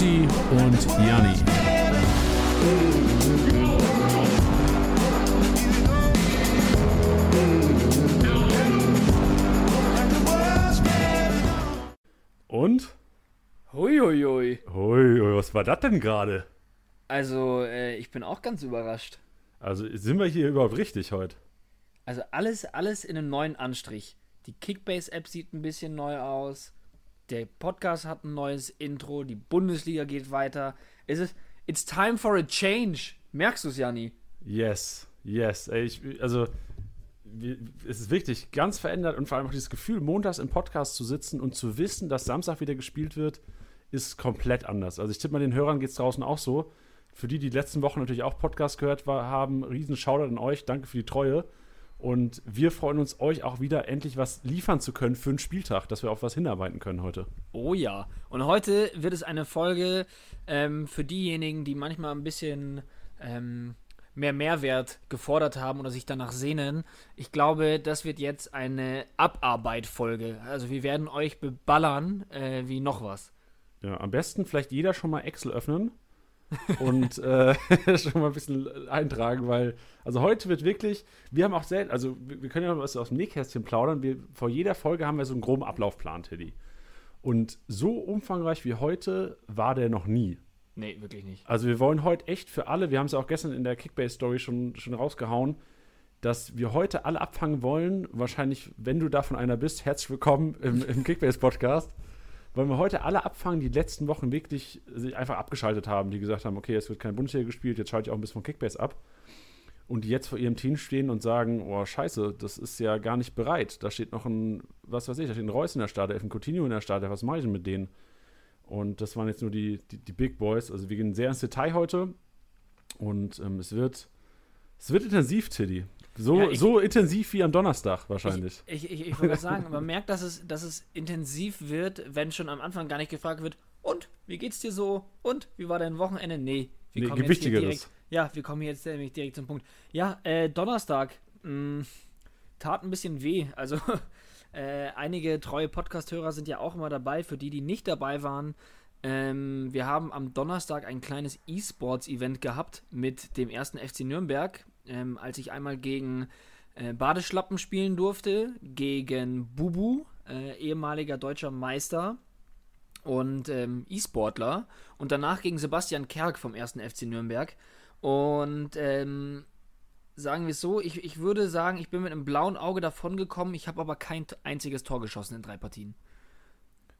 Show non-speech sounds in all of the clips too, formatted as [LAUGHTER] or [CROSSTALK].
Titti und Janni. Und? Huiuiui. Hui, hui, was war das denn gerade? Also, äh, ich bin auch ganz überrascht. Also sind wir hier überhaupt richtig heute? Also alles, alles in einem neuen Anstrich. Die Kickbase-App sieht ein bisschen neu aus. Der Podcast hat ein neues Intro. Die Bundesliga geht weiter. Es ist, it's time for a change. Merkst du es, Janni? Yes, yes. Ey, ich, also es ist wichtig, ganz verändert und vor allem auch dieses Gefühl, montags im Podcast zu sitzen und zu wissen, dass Samstag wieder gespielt wird, ist komplett anders. Also ich tippe mal, den Hörern geht es draußen auch so. Für die, die, die letzten Wochen natürlich auch Podcast gehört war, haben, riesen Shoutout an euch. Danke für die Treue. Und wir freuen uns, euch auch wieder endlich was liefern zu können für einen Spieltag, dass wir auf was hinarbeiten können heute. Oh ja. Und heute wird es eine Folge ähm, für diejenigen, die manchmal ein bisschen ähm, mehr Mehrwert gefordert haben oder sich danach sehnen. Ich glaube, das wird jetzt eine Abarbeit-Folge. Also wir werden euch beballern äh, wie noch was. Ja, am besten vielleicht jeder schon mal Excel öffnen und äh, [LAUGHS] schon mal ein bisschen eintragen, weil, also heute wird wirklich, wir haben auch selten, also wir, wir können ja mal was aus dem Nähkästchen plaudern, wir, vor jeder Folge haben wir so einen groben Ablaufplan, Teddy. Und so umfangreich wie heute war der noch nie. Nee, wirklich nicht. Also wir wollen heute echt für alle, wir haben es ja auch gestern in der Kickbase-Story schon, schon rausgehauen, dass wir heute alle abfangen wollen. Wahrscheinlich, wenn du davon einer bist, herzlich willkommen im, im Kickbase-Podcast wollen wir heute alle abfangen, die letzten Wochen wirklich sich einfach abgeschaltet haben, die gesagt haben, okay, es wird keine Bundesliga gespielt, jetzt schalte ich auch ein bisschen von Kickbase ab. Und die jetzt vor ihrem Team stehen und sagen, oh scheiße, das ist ja gar nicht bereit. Da steht noch ein, was weiß ich, da steht ein Reus in der Startelf, ein Coutinho in der Startelf, was mache ich denn mit denen? Und das waren jetzt nur die, die, die Big Boys. Also wir gehen sehr ins Detail heute. Und ähm, es wird, es wird intensiv, Tiddy. So, ja, ich, so intensiv wie am Donnerstag wahrscheinlich. Ich, ich, ich wollte sagen, man merkt, dass es, dass es intensiv wird, wenn schon am Anfang gar nicht gefragt wird, und, wie geht's dir so? Und, wie war dein Wochenende? Nee, wir nee, kommen jetzt direkt, Ja, wir kommen jetzt nämlich direkt zum Punkt. Ja, äh, Donnerstag, mh, mm, tat ein bisschen weh. Also, [LAUGHS] äh, einige treue Podcast-Hörer sind ja auch immer dabei. Für die, die nicht dabei waren, ähm, wir haben am Donnerstag ein kleines E-Sports-Event gehabt mit dem ersten FC Nürnberg ähm, als ich einmal gegen äh, Badeschlappen spielen durfte, gegen Bubu, äh, ehemaliger deutscher Meister und ähm, E-Sportler und danach gegen Sebastian Kerk vom 1. FC Nürnberg. Und ähm, sagen wir es so, ich, ich würde sagen, ich bin mit einem blauen Auge davon gekommen, ich habe aber kein einziges Tor geschossen in drei Partien.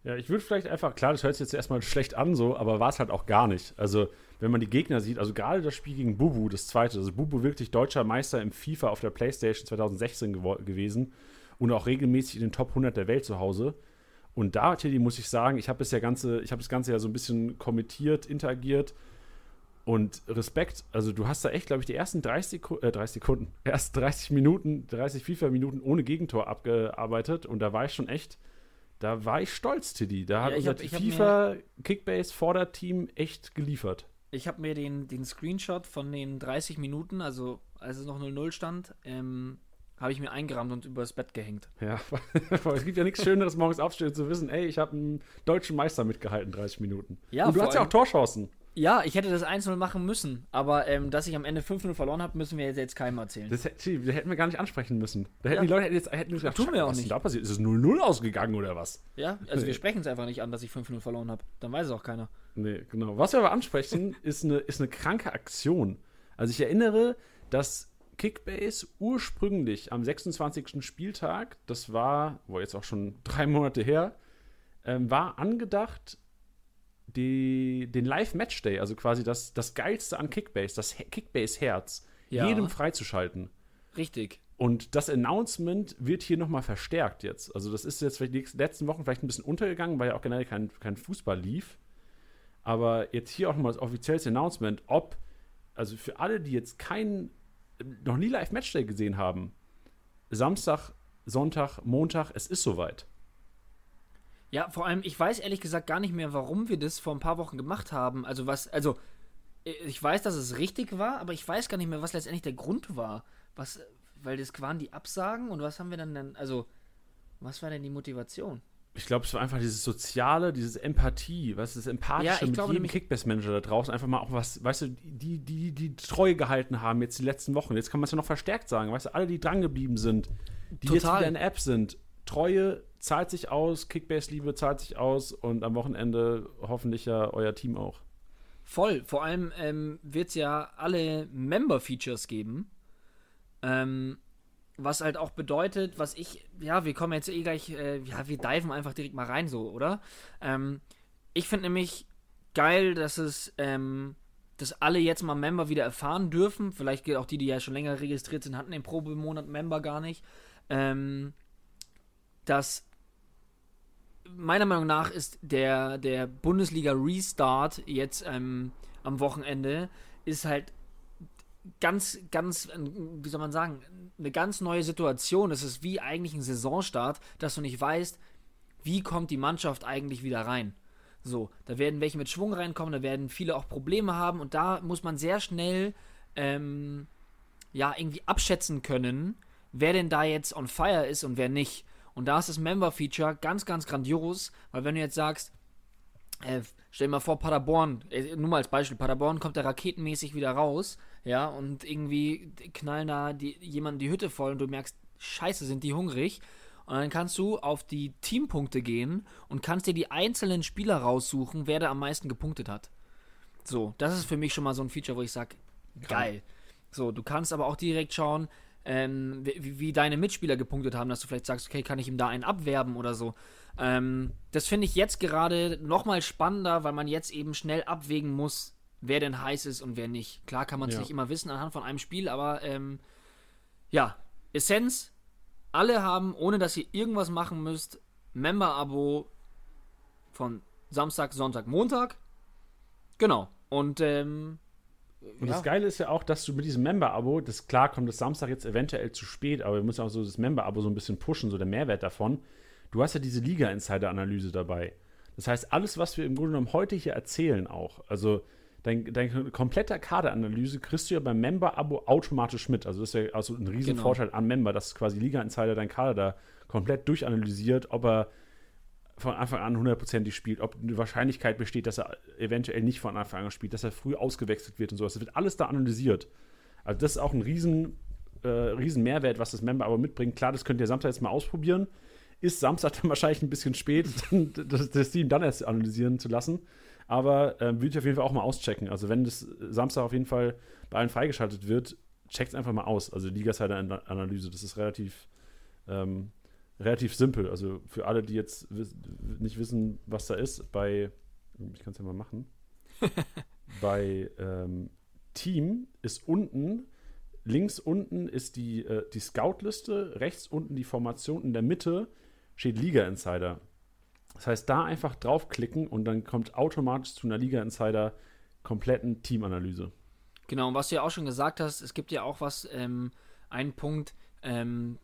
Ja, ich würde vielleicht einfach, klar, das hört sich jetzt erstmal schlecht an, so, aber war es halt auch gar nicht. Also, wenn man die Gegner sieht, also gerade das Spiel gegen Bubu, das zweite, also Bubu wirklich deutscher Meister im FIFA auf der PlayStation 2016 gewesen und auch regelmäßig in den Top 100 der Welt zu Hause. Und da, Tilly, muss ich sagen, ich habe ganze, hab das Ganze ja so ein bisschen kommentiert, interagiert und Respekt. Also, du hast da echt, glaube ich, die ersten 30, Seku äh, 30 Sekunden, [LAUGHS] erst 30 Minuten, 30 FIFA-Minuten ohne Gegentor abgearbeitet und da war ich schon echt da war ich stolz, Tiddy. Da hat ja, unser hab, FIFA Kickbase Vorderteam echt geliefert. Ich habe mir den, den Screenshot von den 30 Minuten, also als es noch 0-0 stand, ähm, habe ich mir eingerahmt und übers Bett gehängt. Ja, [LAUGHS] es gibt ja nichts Schöneres, morgens aufstehen zu wissen, ey, ich habe einen deutschen Meister mitgehalten, 30 Minuten. Ja, und du hast ja auch Torchancen. Ja, ich hätte das 1-0 machen müssen, aber ähm, dass ich am Ende 5-0 verloren habe, müssen wir jetzt keinem erzählen. Das, das, hätten wir gar nicht ansprechen müssen. Da hätten ja. die Leute jetzt hätten gesagt, tun wir auch nicht. da passiert? Ist es 0-0 ausgegangen oder was? Ja, also wir sprechen es einfach nicht an, dass ich 5-0 verloren habe. Dann weiß es auch keiner. Nee, genau. Was wir aber ansprechen, [LAUGHS] ist eine, ist eine kranke Aktion. Also ich erinnere, dass Kickbase ursprünglich am 26. Spieltag, das war, wo jetzt auch schon drei Monate her, ähm, war angedacht, die, den Live-Matchday, also quasi das, das Geilste an Kickbase, das Kickbase-Herz, ja. jedem freizuschalten. Richtig. Und das Announcement wird hier nochmal verstärkt jetzt. Also, das ist jetzt vielleicht die letzten Wochen vielleicht ein bisschen untergegangen, weil ja auch generell kein, kein Fußball lief. Aber jetzt hier auch nochmal das offizielle Announcement, ob, also für alle, die jetzt kein, noch nie Live-Matchday gesehen haben, Samstag, Sonntag, Montag, es ist soweit. Ja, vor allem, ich weiß ehrlich gesagt gar nicht mehr, warum wir das vor ein paar Wochen gemacht haben. Also was, also ich weiß, dass es richtig war, aber ich weiß gar nicht mehr, was letztendlich der Grund war. Was, weil das waren die Absagen und was haben wir dann dann, also was war denn die Motivation? ich glaube, es war einfach dieses Soziale, dieses Empathie, was ist Empathische Ja, ich mit glaube jedem Kickbase-Manager da draußen einfach mal auch was, weißt du, die, die, die Treue gehalten haben jetzt die letzten Wochen. Jetzt kann man es ja noch verstärkt sagen, weißt du, alle, die drangeblieben sind, die jetzt Total. wieder in App sind. Treue zahlt sich aus, Kickbase-Liebe zahlt sich aus und am Wochenende hoffentlich ja euer Team auch. Voll. Vor allem ähm, wird es ja alle Member-Features geben. Ähm, was halt auch bedeutet, was ich, ja, wir kommen jetzt eh gleich, äh, ja, wir diven einfach direkt mal rein, so, oder? Ähm, ich finde nämlich geil, dass es, ähm, dass alle jetzt mal Member wieder erfahren dürfen. Vielleicht gilt auch die, die ja schon länger registriert sind, hatten den Probemonat Member gar nicht. Ähm, dass meiner Meinung nach ist der, der Bundesliga Restart jetzt ähm, am Wochenende ist halt ganz, ganz, wie soll man sagen, eine ganz neue Situation. Es ist wie eigentlich ein Saisonstart, dass du nicht weißt, wie kommt die Mannschaft eigentlich wieder rein. So, da werden welche mit Schwung reinkommen, da werden viele auch Probleme haben und da muss man sehr schnell ähm, ja irgendwie abschätzen können, wer denn da jetzt on fire ist und wer nicht. Und da ist das Member-Feature ganz, ganz grandios, weil wenn du jetzt sagst, äh, stell dir mal vor, Paderborn, äh, nur mal als Beispiel, Paderborn kommt da raketenmäßig wieder raus, ja, und irgendwie knallen da die, jemanden die Hütte voll und du merkst, scheiße, sind die hungrig. Und dann kannst du auf die Teampunkte gehen und kannst dir die einzelnen Spieler raussuchen, wer da am meisten gepunktet hat. So, das ist für mich schon mal so ein Feature, wo ich sage, geil. So, du kannst aber auch direkt schauen, ähm, wie, wie deine Mitspieler gepunktet haben, dass du vielleicht sagst, okay, kann ich ihm da einen abwerben oder so. Ähm, das finde ich jetzt gerade nochmal spannender, weil man jetzt eben schnell abwägen muss, wer denn heiß ist und wer nicht. Klar kann man es Ja. nicht immer wissen anhand von einem Spiel, aber ähm, ja, Essenz, alle haben, ohne dass ihr irgendwas machen müsst, Member-Abo von Samstag, Sonntag, Montag. Genau. Und ähm, Und ja. das Geile ist ja auch, dass du mit diesem Member-Abo, das klar kommt das Samstag jetzt eventuell zu spät, aber wir müssen auch so das Member-Abo so ein bisschen pushen, so der Mehrwert davon. Du hast ja diese Liga-Insider-Analyse dabei. Das heißt, alles, was wir im Grunde genommen heute hier erzählen, auch, also dein, dein kompletter Kaderanalyse kriegst du ja beim Member-Abo automatisch mit. Also das ist ja also ein riesen Genau. Vorteil an Member, dass quasi Liga-Insider deinen Kader da komplett durchanalysiert, ob er von Anfang an hundertprozentig spielt, ob eine Wahrscheinlichkeit besteht, dass er eventuell nicht von Anfang an spielt, dass er früh ausgewechselt wird und sowas. Das wird alles da analysiert. Also das ist auch ein riesen, äh, riesen Mehrwert, was das Member aber mitbringt. Klar, das könnt ihr Samstag jetzt mal ausprobieren. Ist Samstag [LAUGHS] dann wahrscheinlich ein bisschen spät, das, das Team dann erst analysieren zu lassen. Aber ähm, würde ich auf jeden Fall auch mal auschecken. Also wenn das Samstag auf jeden Fall bei allen freigeschaltet wird, checkt es einfach mal aus. Also Liga-Analyse, das ist relativ ähm, relativ simpel. Also für alle, die jetzt wiss nicht wissen, was da ist, bei, ich kann es ja mal machen, [LAUGHS] bei ähm, Team ist unten, links unten ist die, äh, die Scout-Liste, rechts unten die Formation, in der Mitte steht Liga-Insider. Das heißt, da einfach draufklicken und dann kommt automatisch zu einer Liga-Insider kompletten Teamanalyse. Genau, und was du ja auch schon gesagt hast, es gibt ja auch was, ähm, einen Punkt, ähm,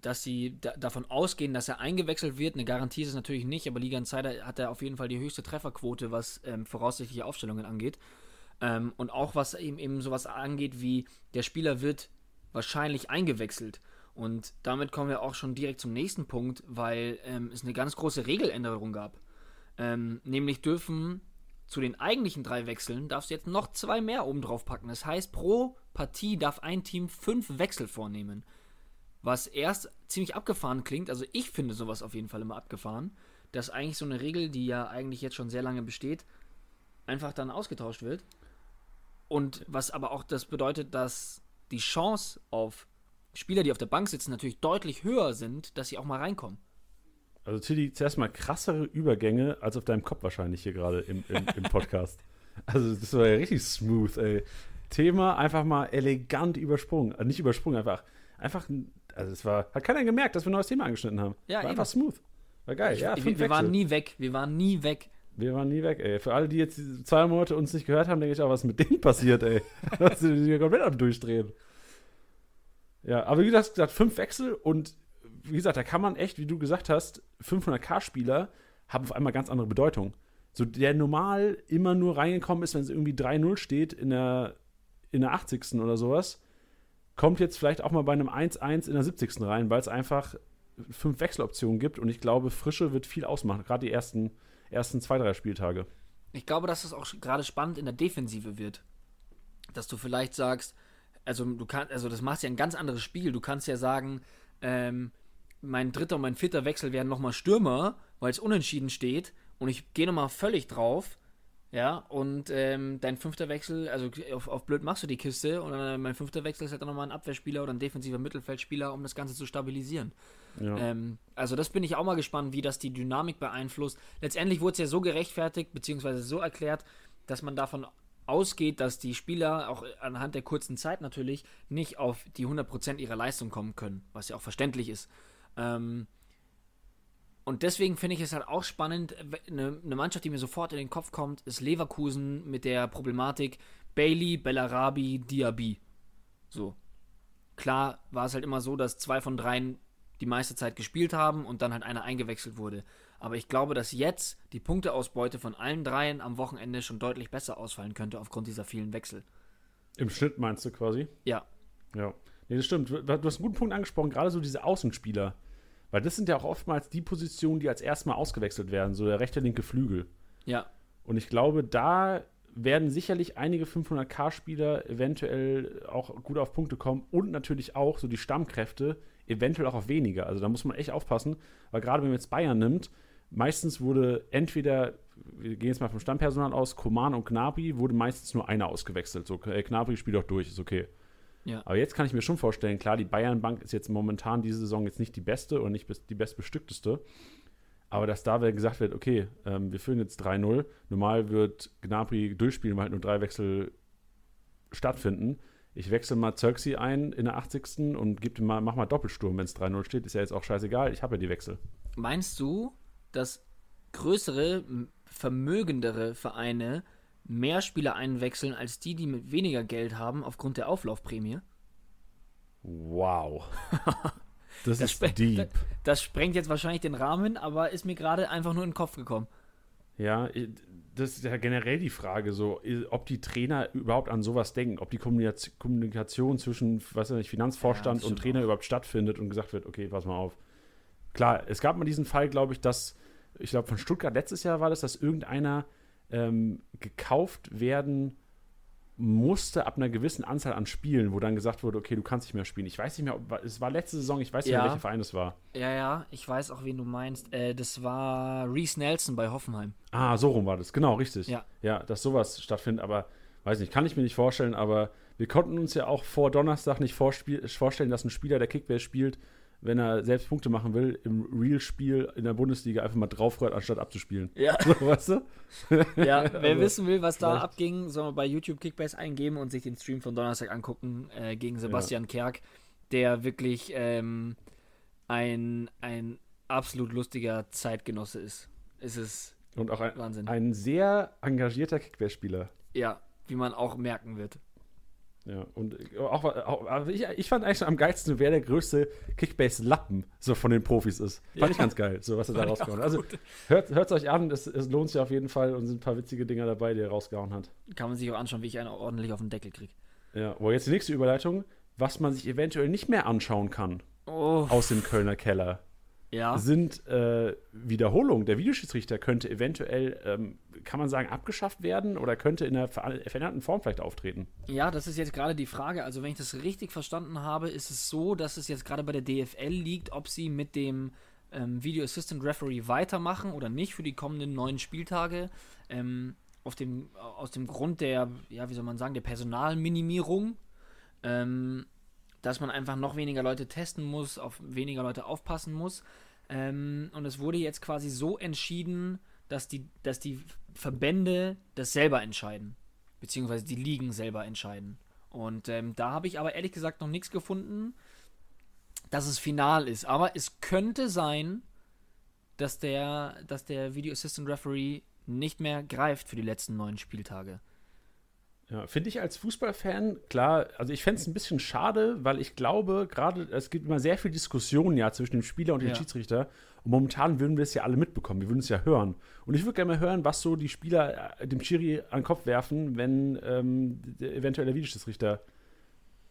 dass sie da davon ausgehen, dass er eingewechselt wird. Eine Garantie ist es natürlich nicht, aber Liga Insider hat er auf jeden Fall die höchste Trefferquote, was ähm, voraussichtliche Aufstellungen angeht. Ähm, und auch was eben, eben sowas angeht, wie der Spieler wird wahrscheinlich eingewechselt. Und damit kommen wir auch schon direkt zum nächsten Punkt, weil ähm, es eine ganz große Regeländerung gab. Ähm, nämlich dürfen zu den eigentlichen drei Wechseln darfst du jetzt noch zwei mehr oben drauf packen. Das heißt, pro Partie darf ein Team fünf Wechsel vornehmen. Was erst ziemlich abgefahren klingt, also ich finde sowas auf jeden Fall immer abgefahren, dass eigentlich so eine Regel, die ja eigentlich jetzt schon sehr lange besteht, einfach dann ausgetauscht wird. Und was aber auch das bedeutet, dass die Chance auf Spieler, die auf der Bank sitzen, natürlich deutlich höher sind, dass sie auch mal reinkommen. Also Tilly, zuerst mal krassere Übergänge als auf deinem Kopf wahrscheinlich hier gerade im, im, im Podcast. [LAUGHS] also das war ja richtig smooth, ey. Thema einfach mal elegant übersprungen. Also nicht übersprungen, einfach, einfach, also es war, hat keiner gemerkt, dass wir ein neues Thema angeschnitten haben. Ja, war eben. einfach smooth. War geil, ja, wir, wir waren nie weg. Wir waren nie weg. Wir waren nie weg, ey. Für alle, die jetzt zwei Monate uns nicht gehört haben, denke ich auch, was ist mit denen passiert, ey. [LAUGHS] Dass sie sich komplett am Durchdrehen. Ja, aber wie gesagt, gesagt, fünf Wechsel und wie gesagt, da kann man echt, wie du gesagt hast, 500k-Spieler haben auf einmal ganz andere Bedeutung. So der normal immer nur reingekommen ist, wenn es irgendwie 3-0 steht in der, in der 80. oder sowas, kommt jetzt vielleicht auch mal bei einem 1-1 in der 70. rein, weil es einfach fünf Wechseloptionen gibt und ich glaube, Frische wird viel ausmachen, gerade die ersten, ersten zwei, drei Spieltage. Ich glaube, dass es auch gerade spannend in der Defensive wird. Dass du vielleicht sagst, also du kannst, also das macht ja ein ganz anderes Spiel. Du kannst ja sagen, ähm, mein dritter und mein vierter Wechsel werden nochmal Stürmer, weil es unentschieden steht und ich gehe nochmal völlig drauf. Ja, und ähm, dein fünfter Wechsel, also auf, auf blöd machst du die Kiste und dann, mein fünfter Wechsel ist halt dann nochmal ein Abwehrspieler oder ein defensiver Mittelfeldspieler, um das Ganze zu stabilisieren. Ja. Ähm, also das bin ich auch mal gespannt, wie das die Dynamik beeinflusst. Letztendlich wurde es ja so gerechtfertigt, beziehungsweise so erklärt, dass man davon ausgeht, dass die Spieler auch anhand der kurzen Zeit natürlich nicht auf die 100% ihrer Leistung kommen können, was ja auch verständlich ist. Ähm, und deswegen finde ich es halt auch spannend, eine, eine, Mannschaft, die mir sofort in den Kopf kommt, ist Leverkusen mit der Problematik Bailey, Bellarabi, Diaby. So. Klar war es halt immer so, dass zwei von dreien die meiste Zeit gespielt haben und dann halt einer eingewechselt wurde. Aber ich glaube, dass jetzt die Punkteausbeute von allen dreien am Wochenende schon deutlich besser ausfallen könnte aufgrund dieser vielen Wechsel. Im Schnitt meinst du quasi? Ja. Ja. Nee, das stimmt. Du hast einen guten Punkt angesprochen, gerade so diese Außenspieler. Weil das sind ja auch oftmals die Positionen, die als erstes Mal ausgewechselt werden, so der rechte, linke Flügel. Ja. Und ich glaube, da werden sicherlich einige 500k-Spieler eventuell auch gut auf Punkte kommen und natürlich auch so die Stammkräfte eventuell auch auf weniger. Also da muss man echt aufpassen, weil gerade wenn man jetzt Bayern nimmt, meistens wurde entweder, wir gehen jetzt mal vom Stammpersonal aus, Koman und Gnabry, wurde meistens nur einer ausgewechselt. So, äh, Gnabry spielt doch durch, ist okay. Ja. Aber jetzt kann ich mir schon vorstellen, klar, die Bayern-Bank ist jetzt momentan diese Saison jetzt nicht die beste oder nicht die bestbestückteste. Aber dass da gesagt wird, okay, ähm, wir führen jetzt 3-0, normal wird Gnabry durchspielen, weil halt nur drei Wechsel stattfinden. Ich wechsle mal Zirksi ein in der 80. und gib mal, mach mal Doppelsturm, wenn es 3-0 steht. Ist ja jetzt auch scheißegal, ich habe ja die Wechsel. Meinst du, dass größere, vermögendere Vereine mehr Spieler einwechseln als die, die mit weniger Geld haben, aufgrund der Auflaufprämie. Wow. [LAUGHS] das, das ist deep. Das, das, sprengt jetzt wahrscheinlich den Rahmen, aber ist mir gerade einfach nur in den Kopf gekommen. Ja, das ist ja generell die Frage, so, ob die Trainer überhaupt an sowas denken, ob die Kommunikation zwischen, weiß ich, Finanzvorstand ja, und Trainer auch. überhaupt stattfindet und gesagt wird, okay, pass mal auf. Klar, es gab mal diesen Fall, glaube ich, dass, ich glaube, von Stuttgart letztes Jahr war das, dass irgendeiner ähm, gekauft werden musste ab einer gewissen Anzahl an Spielen, wo dann gesagt wurde, okay, du kannst nicht mehr spielen. Ich weiß nicht mehr, ob, es war letzte Saison, ich weiß nicht ja. mehr, welcher Verein es war. Ja, ja, ich weiß auch, wen du meinst. Äh, das war Reese Nelson bei Hoffenheim. Ah, so rum war das, genau, richtig. Ja. Ja, dass sowas stattfindet, aber weiß nicht, kann ich mir nicht vorstellen, aber wir konnten uns ja auch vor Donnerstag nicht vorstellen, dass ein Spieler, der Kickbase spielt, wenn er selbst Punkte machen will, im Real-Spiel in der Bundesliga einfach mal draufrollt, anstatt abzuspielen. Ja. [LAUGHS] So, weißt du? [LAUGHS] Ja, wer also, wissen will, was da vielleicht. abging, soll man bei YouTube Kickbase eingeben und sich den Stream von Donnerstag angucken äh, gegen Sebastian ja. Kerk, der wirklich ähm, ein, ein absolut lustiger Zeitgenosse ist. Es ist und auch ein, Wahnsinn. ein sehr engagierter Kickbase-Spieler. Ja, wie man auch merken wird. Ja, und auch, auch ich, ich fand eigentlich am geilsten, wer der größte Kickbase-Lappen so von den Profis ist. Fand ja. ich ganz geil, so was er da rausgehauen hat. Also hört es euch an, es, es, lohnt sich auf jeden Fall und sind ein paar witzige Dinger dabei, die er rausgehauen hat. Kann man sich auch anschauen, wie ich einen ordentlich auf den Deckel kriege. Ja, wo jetzt die nächste Überleitung, was man sich eventuell nicht mehr anschauen kann oh. aus dem Kölner Keller ja. sind äh, Wiederholungen. Der Videoschiedsrichter könnte eventuell, ähm, kann man sagen, abgeschafft werden oder könnte in einer veränderten Form vielleicht auftreten. Ja, das ist jetzt gerade die Frage. Also, wenn ich das richtig verstanden habe, ist es so, dass es jetzt gerade bei der DFL liegt, ob sie mit dem ähm, Video Assistant Referee weitermachen oder nicht für die kommenden neun Spieltage. Ähm, auf dem, aus dem Grund der, ja, wie soll man sagen, der Personalminimierung. Ähm, dass man einfach noch weniger Leute testen muss, auf weniger Leute aufpassen muss. Ähm, und es wurde jetzt quasi so entschieden, dass die, dass die Verbände das selber entscheiden. Beziehungsweise die Ligen selber entscheiden. Und ähm, da habe ich aber ehrlich gesagt noch nichts gefunden, dass es final ist. Aber es könnte sein, dass der, dass der Video Assistant Referee nicht mehr greift für die letzten neun Spieltage. Ja, finde ich als Fußballfan, klar, also ich fände es ein bisschen schade, weil ich glaube, gerade es gibt immer sehr viel Diskussion ja zwischen dem Spieler und dem ja. Schiedsrichter. Und momentan würden wir es ja alle mitbekommen, wir würden es ja hören. Und ich würde gerne mal hören, was so die Spieler äh, dem Schiri an den Kopf werfen, wenn ähm, der eventuell der Videoschiedsrichter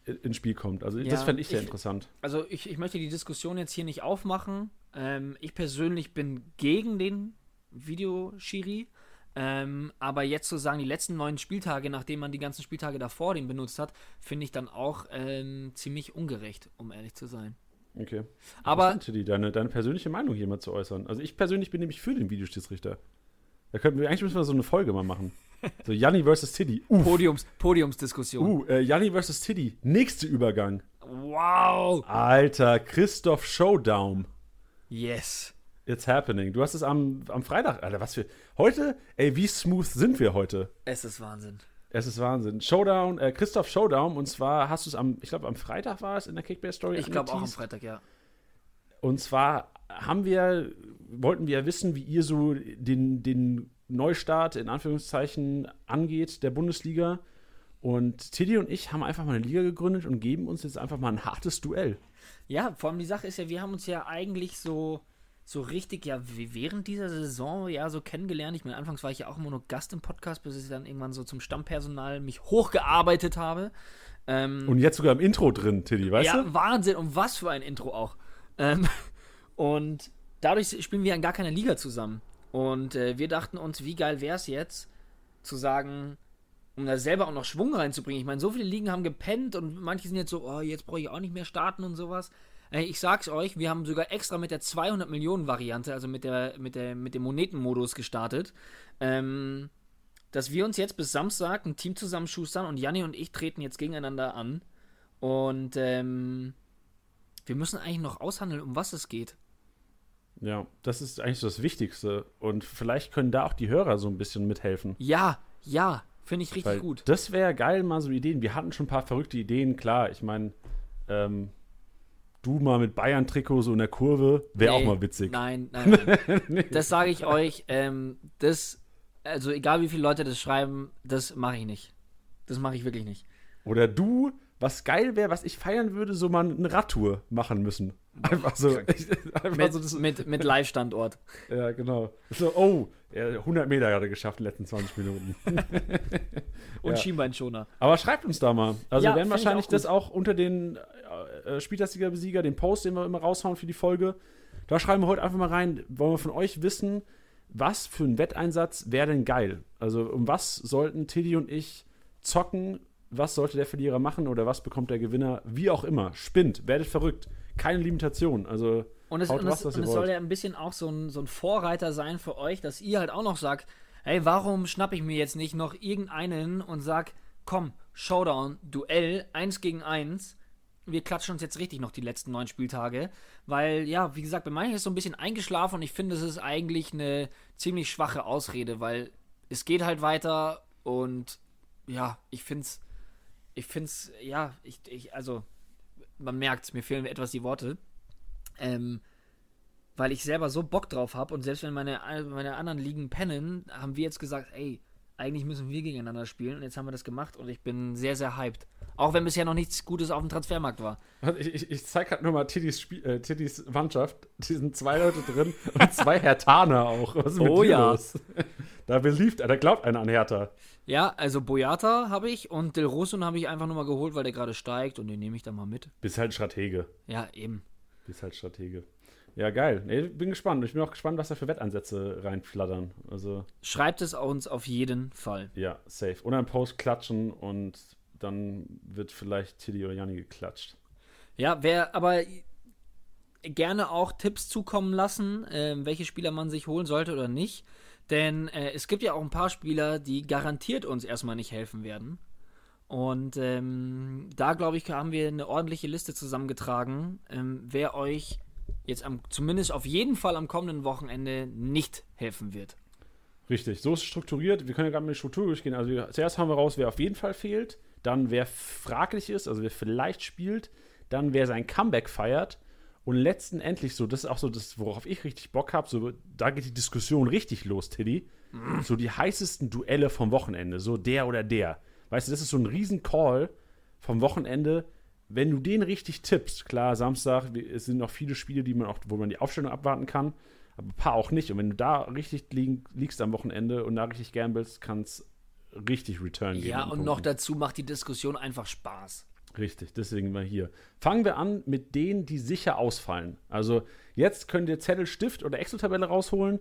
ins Spiel kommt. Also Ja, das fände ich sehr ich- interessant. Also ich, ich möchte die Diskussion jetzt hier nicht aufmachen. Ähm, ich persönlich bin gegen den Videoschiri. Ähm, aber jetzt zu sagen, die letzten neun Spieltage, nachdem man die ganzen Spieltage davor den benutzt hat, finde ich dann auch ähm, ziemlich ungerecht, um ehrlich zu sein. Okay. Aber Tiddy, deine, deine persönliche Meinung hier mal zu äußern. Also ich persönlich bin nämlich für den Videoschiedsrichter. Da könnten wir, eigentlich müssen wir so eine Folge mal machen. [LAUGHS] So Janni versus Tiddy. Uh, Podiums, Podiumsdiskussion. uh äh, Janni versus Tiddy. Nächster Übergang. Wow! Alter, Christoph Showdown. Yes. It's happening. Du hast es am, am Freitag. Alter, was für. Heute, ey, wie smooth sind wir heute? Es ist Wahnsinn. Es ist Wahnsinn. Showdown, äh, Christoph Showdown. Und zwar hast du es am, ich glaube, am Freitag war es in der Kickbase-Story. Ich glaube auch am. Freitag, ja. Und zwar haben wir, wollten wir wissen, wie ihr so den, den Neustart in Anführungszeichen angeht der Bundesliga. Und Tiddy und ich haben einfach mal eine Liga gegründet und geben uns jetzt einfach mal ein hartes Duell. Ja, vor allem die Sache ist ja, wir haben uns ja eigentlich so, so richtig, ja, während dieser Saison ja so kennengelernt. Ich meine, anfangs war ich ja auch immer nur Gast im Podcast, bis ich dann irgendwann so zum Stammpersonal mich hochgearbeitet habe. Ähm, Und jetzt sogar im Intro drin, Tiddy, weißt ja, du? Wahnsinn, und was für ein Intro auch. Ähm, [LAUGHS] und dadurch spielen wir in gar keiner Liga zusammen. Und äh, wir dachten uns, wie geil wäre es jetzt, zu sagen, um da selber auch noch Schwung reinzubringen. Ich meine, so viele Ligen haben gepennt und manche sind jetzt so, oh, jetzt brauche ich auch nicht mehr starten und sowas. Ey, ich sag's euch, wir haben sogar extra mit der 200 Millionen Variante, also mit der mit der mit dem Monetenmodus gestartet, ähm, dass wir uns jetzt bis Samstag ein Team zusammenschustern und Janni und ich treten jetzt gegeneinander an und ähm, wir müssen eigentlich noch aushandeln, um was es geht. Ja, das ist eigentlich so das Wichtigste. Und vielleicht können da auch die Hörer so ein bisschen mithelfen. Ja, ja, finde ich richtig Weil gut. Das wäre geil, mal so Ideen. Wir hatten schon ein paar verrückte Ideen, klar. Ich meine, ähm, du mal mit Bayern-Trikot so in der Kurve, wäre Nee, auch mal witzig. Nein, [LAUGHS] nein, nein. Das sage ich euch. Ähm, das, also egal wie viele Leute das schreiben, das mache ich nicht. Das mache ich wirklich nicht. Oder du, was geil wäre, was ich feiern würde, so mal eine Radtour machen müssen. Einfach so. einfach Mit, so das, mit, mit Live-Standort. [LAUGHS] ja, genau. So, oh, er 100 Meter gerade geschafft in den letzten 20 Minuten. [LAUGHS] Und Ja. Schienbeinschoner. Aber schreibt uns da mal. Also Ja, wir werden wahrscheinlich auch das auch unter den äh, Spieltagsliga-Besieger, den Post, den wir immer raushauen für die Folge. Da schreiben wir heute einfach mal rein, wollen wir von euch wissen, was für ein Wetteinsatz wäre denn geil? Also um was sollten Tiddy und ich zocken? Was sollte der Verlierer machen oder was bekommt der Gewinner? Wie auch immer. Spinnt, werdet verrückt. Keine Limitation. Also Und es, und raus, es, was und es soll ja ein bisschen auch so ein, so ein Vorreiter sein für euch, dass ihr halt auch noch sagt, hey, warum schnapp ich mir jetzt nicht noch irgendeinen und sag, komm, Showdown, Duell, eins gegen eins. Wir klatschen uns jetzt richtig noch die letzten neun Spieltage, weil, ja, wie gesagt, bei manchen ist so ein bisschen eingeschlafen und ich finde, es ist eigentlich eine ziemlich schwache Ausrede, weil es geht halt weiter und ja, ich finde es, ich finde es, ja, ich, ich, also, man merkt, mir fehlen etwas die Worte. Ähm, weil ich selber so Bock drauf habe und selbst wenn meine, meine anderen Ligen pennen, haben wir jetzt gesagt, ey, eigentlich müssen wir gegeneinander spielen und jetzt haben wir das gemacht und ich bin sehr, sehr hyped. Auch wenn bisher noch nichts Gutes auf dem Transfermarkt war. Ich, ich, ich zeig gerade nur mal Tittys, Spiel, äh, Tittys Mannschaft. Die sind zwei Leute drin und zwei Hertaner auch. Oh ja. los? Da beliebt, da glaubt einer an Hertha. Ja, also Boyata habe ich und Del Rosun habe ich einfach nur mal geholt, weil der gerade steigt und den nehme ich dann mal mit. Bist halt Stratege. Ja, eben. Bist halt Stratege. Ja, geil. Nee, bin gespannt. Ich bin auch gespannt, was da für Wettansätze reinflattern. Also, Schreibt es uns auf jeden Fall. ja, safe. Oder ein Post klatschen und dann wird vielleicht Tilly oder Janni geklatscht. Ja, wer aber gerne auch Tipps zukommen lassen, ähm, welche Spieler man sich holen sollte oder nicht. Denn äh, es gibt ja auch ein paar Spieler, die garantiert uns erstmal nicht helfen werden. Und ähm, da, glaube ich, haben wir eine ordentliche Liste zusammengetragen, ähm, wer euch jetzt am, zumindest auf jeden Fall am kommenden Wochenende nicht helfen wird. Richtig, so ist es strukturiert. Wir können ja gerade mit der Struktur durchgehen. Also wir, zuerst haben wir raus, wer auf jeden Fall fehlt, dann wer fraglich ist, also wer vielleicht spielt, dann wer sein Comeback feiert und letzten Endlich so, das ist auch so das, worauf ich richtig Bock habe, so da geht die Diskussion richtig los, Tiddy. So die heißesten Duelle vom Wochenende, so der oder der. Weißt du, das ist so ein riesen Call vom Wochenende. Wenn du den richtig tippst, klar, Samstag, es sind noch viele Spiele, die man auch, wo man die Aufstellung abwarten kann, aber ein paar auch nicht. Und wenn du da richtig lieg, liegst am Wochenende und da richtig gamblest, kann es richtig Return geben. Ja, und noch dazu macht die Diskussion einfach Spaß. Richtig, deswegen mal hier. Fangen wir an mit denen, die sicher ausfallen. Also jetzt könnt ihr Zettel, Stift oder Excel-Tabelle rausholen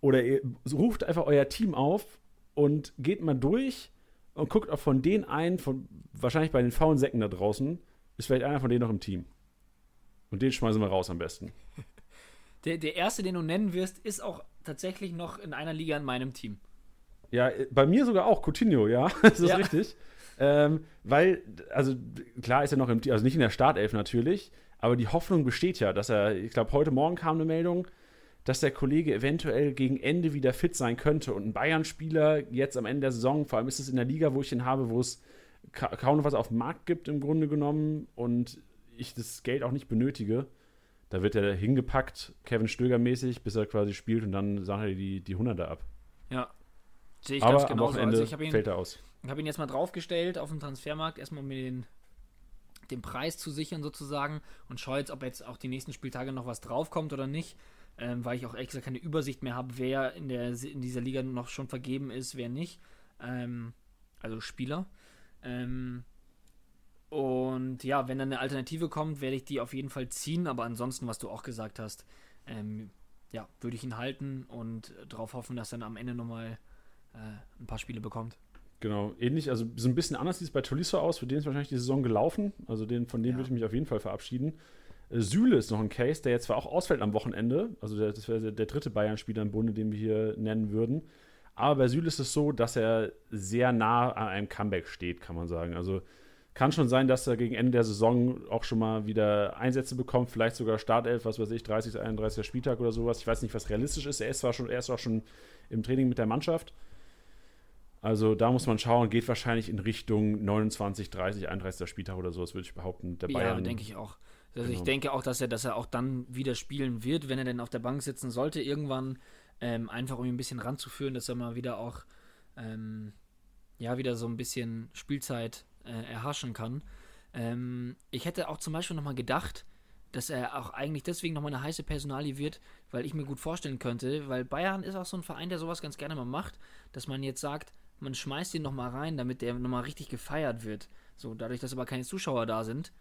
oder ihr ruft einfach euer Team auf und geht mal durch und guckt auch von denen ein, von, wahrscheinlich bei den faulen Säcken da draußen, ist vielleicht einer von denen noch im Team. Und den schmeißen wir raus am besten. [LAUGHS] Der, der erste, den du nennen wirst, ist auch tatsächlich noch in einer Liga in meinem Team. Ja, äh, bei mir sogar auch, Coutinho, ja, [LAUGHS] das ist Ja. richtig. Ähm, weil, also klar ist er noch im also nicht in der Startelf natürlich, aber die Hoffnung besteht ja, dass er, ich glaube, heute Morgen kam eine Meldung, dass der Kollege eventuell gegen Ende wieder fit sein könnte. Und ein Bayern-Spieler jetzt am Ende der Saison, vor allem ist es in der Liga, wo ich ihn habe, wo es ka kaum noch was auf dem Markt gibt im Grunde genommen und ich das Geld auch nicht benötige, da wird er hingepackt, Kevin Stöger-mäßig, bis er quasi spielt und dann sagt er die, die Hunderter ab. Ja. Sehe ich Aber ganz am genauso. Wochenende Also ich ihn, fällt er aus. Ich hab ihn jetzt mal draufgestellt auf dem Transfermarkt, erstmal um mir den, den Preis zu sichern sozusagen und schaue jetzt, ob jetzt auch die nächsten Spieltage noch was draufkommt oder nicht. Ähm, weil ich auch ehrlich gesagt keine Übersicht mehr habe, wer in, der, in dieser Liga noch schon vergeben ist, wer nicht. Ähm, also Spieler. Ähm, und ja, wenn dann eine Alternative kommt, werde ich die auf jeden Fall ziehen. Aber ansonsten, was du auch gesagt hast, ähm, ja, würde ich ihn halten und darauf hoffen, dass er dann am Ende nochmal äh, ein paar Spiele bekommt. Genau, ähnlich, also so ein bisschen anders sieht es bei Tolisso aus, für den ist wahrscheinlich die Saison gelaufen. Also den, von dem Ja. würde ich mich auf jeden Fall verabschieden. Äh, Süle ist noch ein Case, der jetzt zwar auch ausfällt am Wochenende, also der, das wäre der, dritte Bayern-Spieler im Bunde, den wir hier nennen würden. Aber bei Süle ist es so, dass er sehr nah an einem Comeback steht, kann man sagen. Also kann schon sein, dass er gegen Ende der Saison auch schon mal wieder Einsätze bekommt, vielleicht sogar Startelf, was weiß ich, 30, 31. Spieltag oder sowas. Ich weiß nicht, was realistisch ist. Er ist zwar schon, er ist auch schon im Training mit der Mannschaft. Also da muss man schauen, geht wahrscheinlich in Richtung 29, 30, 31. Spieltag oder so, das würde ich behaupten. Der Ja, Bayern, denke ich auch. Also ich Genau. denke auch, dass er, dass er auch dann wieder spielen wird, wenn er denn auf der Bank sitzen sollte, irgendwann, ähm, einfach um ihn ein bisschen ranzuführen, dass er mal wieder auch ähm, ja wieder so ein bisschen Spielzeit äh, erhaschen kann. Ähm, ich hätte auch zum Beispiel nochmal gedacht, dass er auch eigentlich deswegen nochmal eine heiße Personalie wird, weil ich mir gut vorstellen könnte, weil Bayern ist auch so ein Verein, der sowas ganz gerne mal macht, dass man jetzt sagt, man schmeißt ihn nochmal rein, damit der nochmal richtig gefeiert wird. So, dadurch, dass aber keine Zuschauer da sind,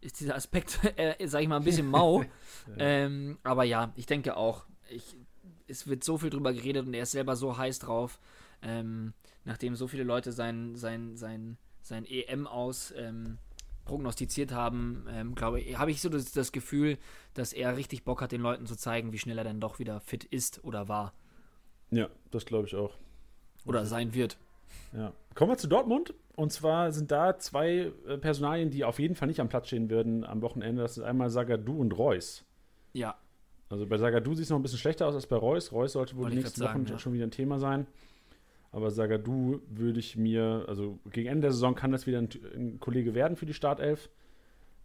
ist dieser Aspekt, [LAUGHS] äh, sag ich mal, ein bisschen mau. [LAUGHS] ähm, aber ja, ich denke auch, ich, es wird so viel drüber geredet und er ist selber so heiß drauf, ähm, nachdem so viele Leute sein, sein, sein, sein EM aus ähm, prognostiziert haben, ähm, glaube ich, habe ich so das, das Gefühl, dass er richtig Bock hat, den Leuten zu zeigen, wie schnell er dann doch wieder fit ist oder war Ja, das glaube ich auch. oder sein wird. Ja. Kommen wir zu Dortmund. Und zwar sind da zwei äh, Personalien, die auf jeden Fall nicht am Platz stehen würden am Wochenende. Das ist einmal Sagadu und Reus. Ja, Also bei Sagadu sieht es noch ein bisschen schlechter aus als bei Reus. Reus sollte wohl die nächsten Wochen ja. schon wieder ein Thema sein. Aber Sagadu würde ich mir, also gegen Ende der Saison kann das wieder ein, ein Kollege werden für die Startelf.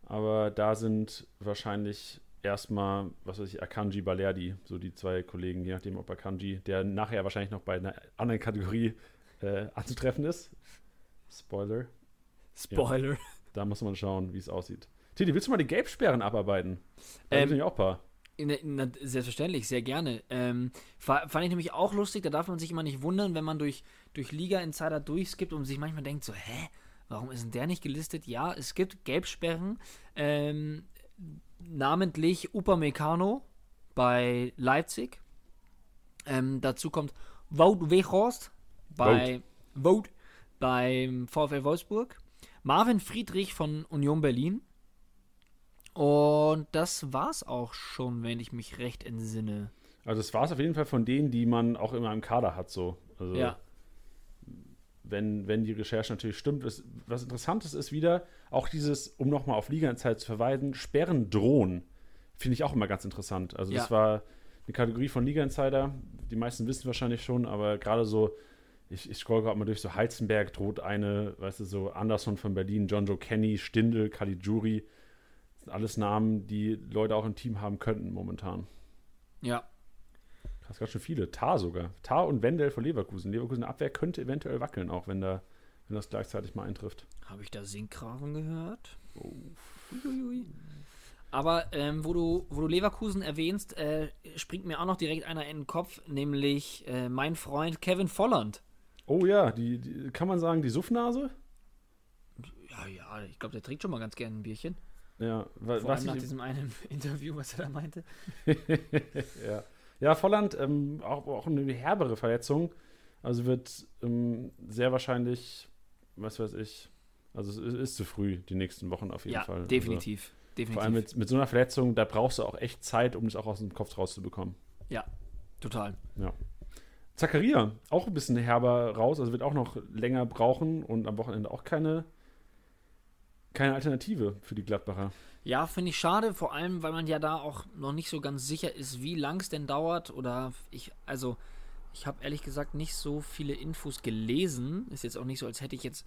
Aber da sind wahrscheinlich erstmal, was weiß ich, Akanji, Balerdi, so die zwei Kollegen, je nachdem, ob Akanji, der nachher wahrscheinlich noch bei einer anderen Kategorie äh, anzutreffen ist. Spoiler. Spoiler. Da muss man schauen, wie es aussieht. Titi, willst du mal die Gelbsperren abarbeiten? Da Ähm, sind ja auch ein paar. Na, na, selbstverständlich, sehr gerne. Ähm, fa- fand ich nämlich auch lustig, da darf man sich immer nicht wundern, wenn man durch, durch Liga-Insider durchskippt und sich manchmal denkt so, hä, warum ist denn der nicht gelistet? Ja, es gibt Gelbsperren, ähm, namentlich Upamecano bei Leipzig. Ähm, dazu kommt Wout Weghorst bei Wout beim VfL Wolfsburg. Marvin Friedrich von Union Berlin. Und das war's auch schon, wenn ich mich recht entsinne. Also es war es auf jeden Fall von denen, die man auch immer im Kader hat, so. Also Ja. wenn, wenn die Recherche natürlich stimmt. Was, was Interessantes ist wieder, auch dieses, um nochmal auf Liga-Zeit zu verweisen, Sperren drohen. Finde ich auch immer ganz interessant. Also das Ja. war eine Kategorie von Liga-Insider. Die meisten wissen wahrscheinlich schon, aber gerade so, ich, ich scroll gerade mal durch, so Heizenberg droht eine, weißt du, so Anderson von Berlin, John Joe Kenny, Stindl, Caligiuri. Das sind alles Namen, die Leute auch im Team haben könnten momentan. Ja. Krass, ganz schön viele. Tar sogar. Tar und Wendell von Leverkusen. Leverkusen Abwehr könnte eventuell wackeln, auch wenn, da, wenn das gleichzeitig mal eintrifft. Habe ich da Sinkgraven gehört? Uiuiui. Aber ähm, wo, du, wo du Leverkusen erwähnst, äh, springt mir auch noch direkt einer in den Kopf, nämlich äh, mein Freund Kevin Volland. Oh ja, die, die kann man sagen, die Suffnase? Ja, Ja, ja, ich glaube, der trinkt schon mal ganz gerne ein Bierchen. Ja, wa- Vor was allem nach ich, diesem einen [LAUGHS] Interview, was er da meinte. [LAUGHS] ja. ja, Volland, ähm, auch, auch eine herbere Verletzung. Also wird ähm, sehr wahrscheinlich, was weiß ich, also es ist, zu früh, die nächsten Wochen auf jeden Ja, Fall. definitiv. Also, definitiv. vor allem mit, mit so einer Verletzung, da brauchst du auch echt Zeit, um das auch aus dem Kopf rauszubekommen. Total. Zakaria, auch ein bisschen herber raus, also wird auch noch länger brauchen und am Wochenende auch keine, keine Alternative für die Gladbacher. Ja, finde ich schade, vor allem, weil man ja da auch noch nicht so ganz sicher ist, wie lang es denn dauert. Oder ich, also, ich habe ehrlich gesagt nicht so viele Infos gelesen. Ist jetzt auch nicht so, als hätte ich jetzt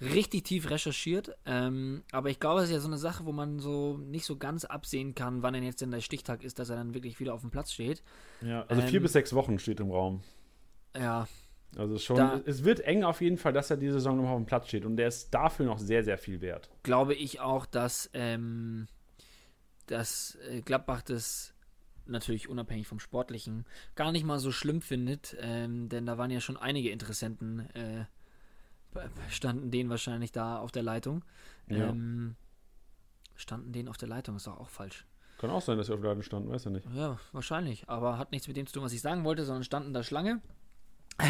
richtig tief recherchiert. Ähm, aber ich glaube, es ist ja so eine Sache, wo man so nicht so ganz absehen kann, wann denn jetzt denn der Stichtag ist, dass er dann wirklich wieder auf dem Platz steht. Ja, also vier Ähm, bis sechs Wochen steht im Raum. Ja, Also schon, Da- es wird eng auf jeden Fall, dass er diese Saison nochmal auf dem Platz steht und der ist dafür noch sehr, sehr viel wert. glaube ich auch, dass, ähm, dass äh, Gladbach das natürlich unabhängig vom Sportlichen gar nicht mal so schlimm findet, ähm, denn da waren ja schon einige Interessenten, äh, standen denen wahrscheinlich da auf der Leitung. Ja. Ähm, standen denen auf der Leitung, ist doch auch falsch. Kann auch sein, dass sie auf Laden standen, weiß ja nicht. Ja, wahrscheinlich, aber hat nichts mit dem zu tun, was ich sagen wollte, sondern standen da Schlange.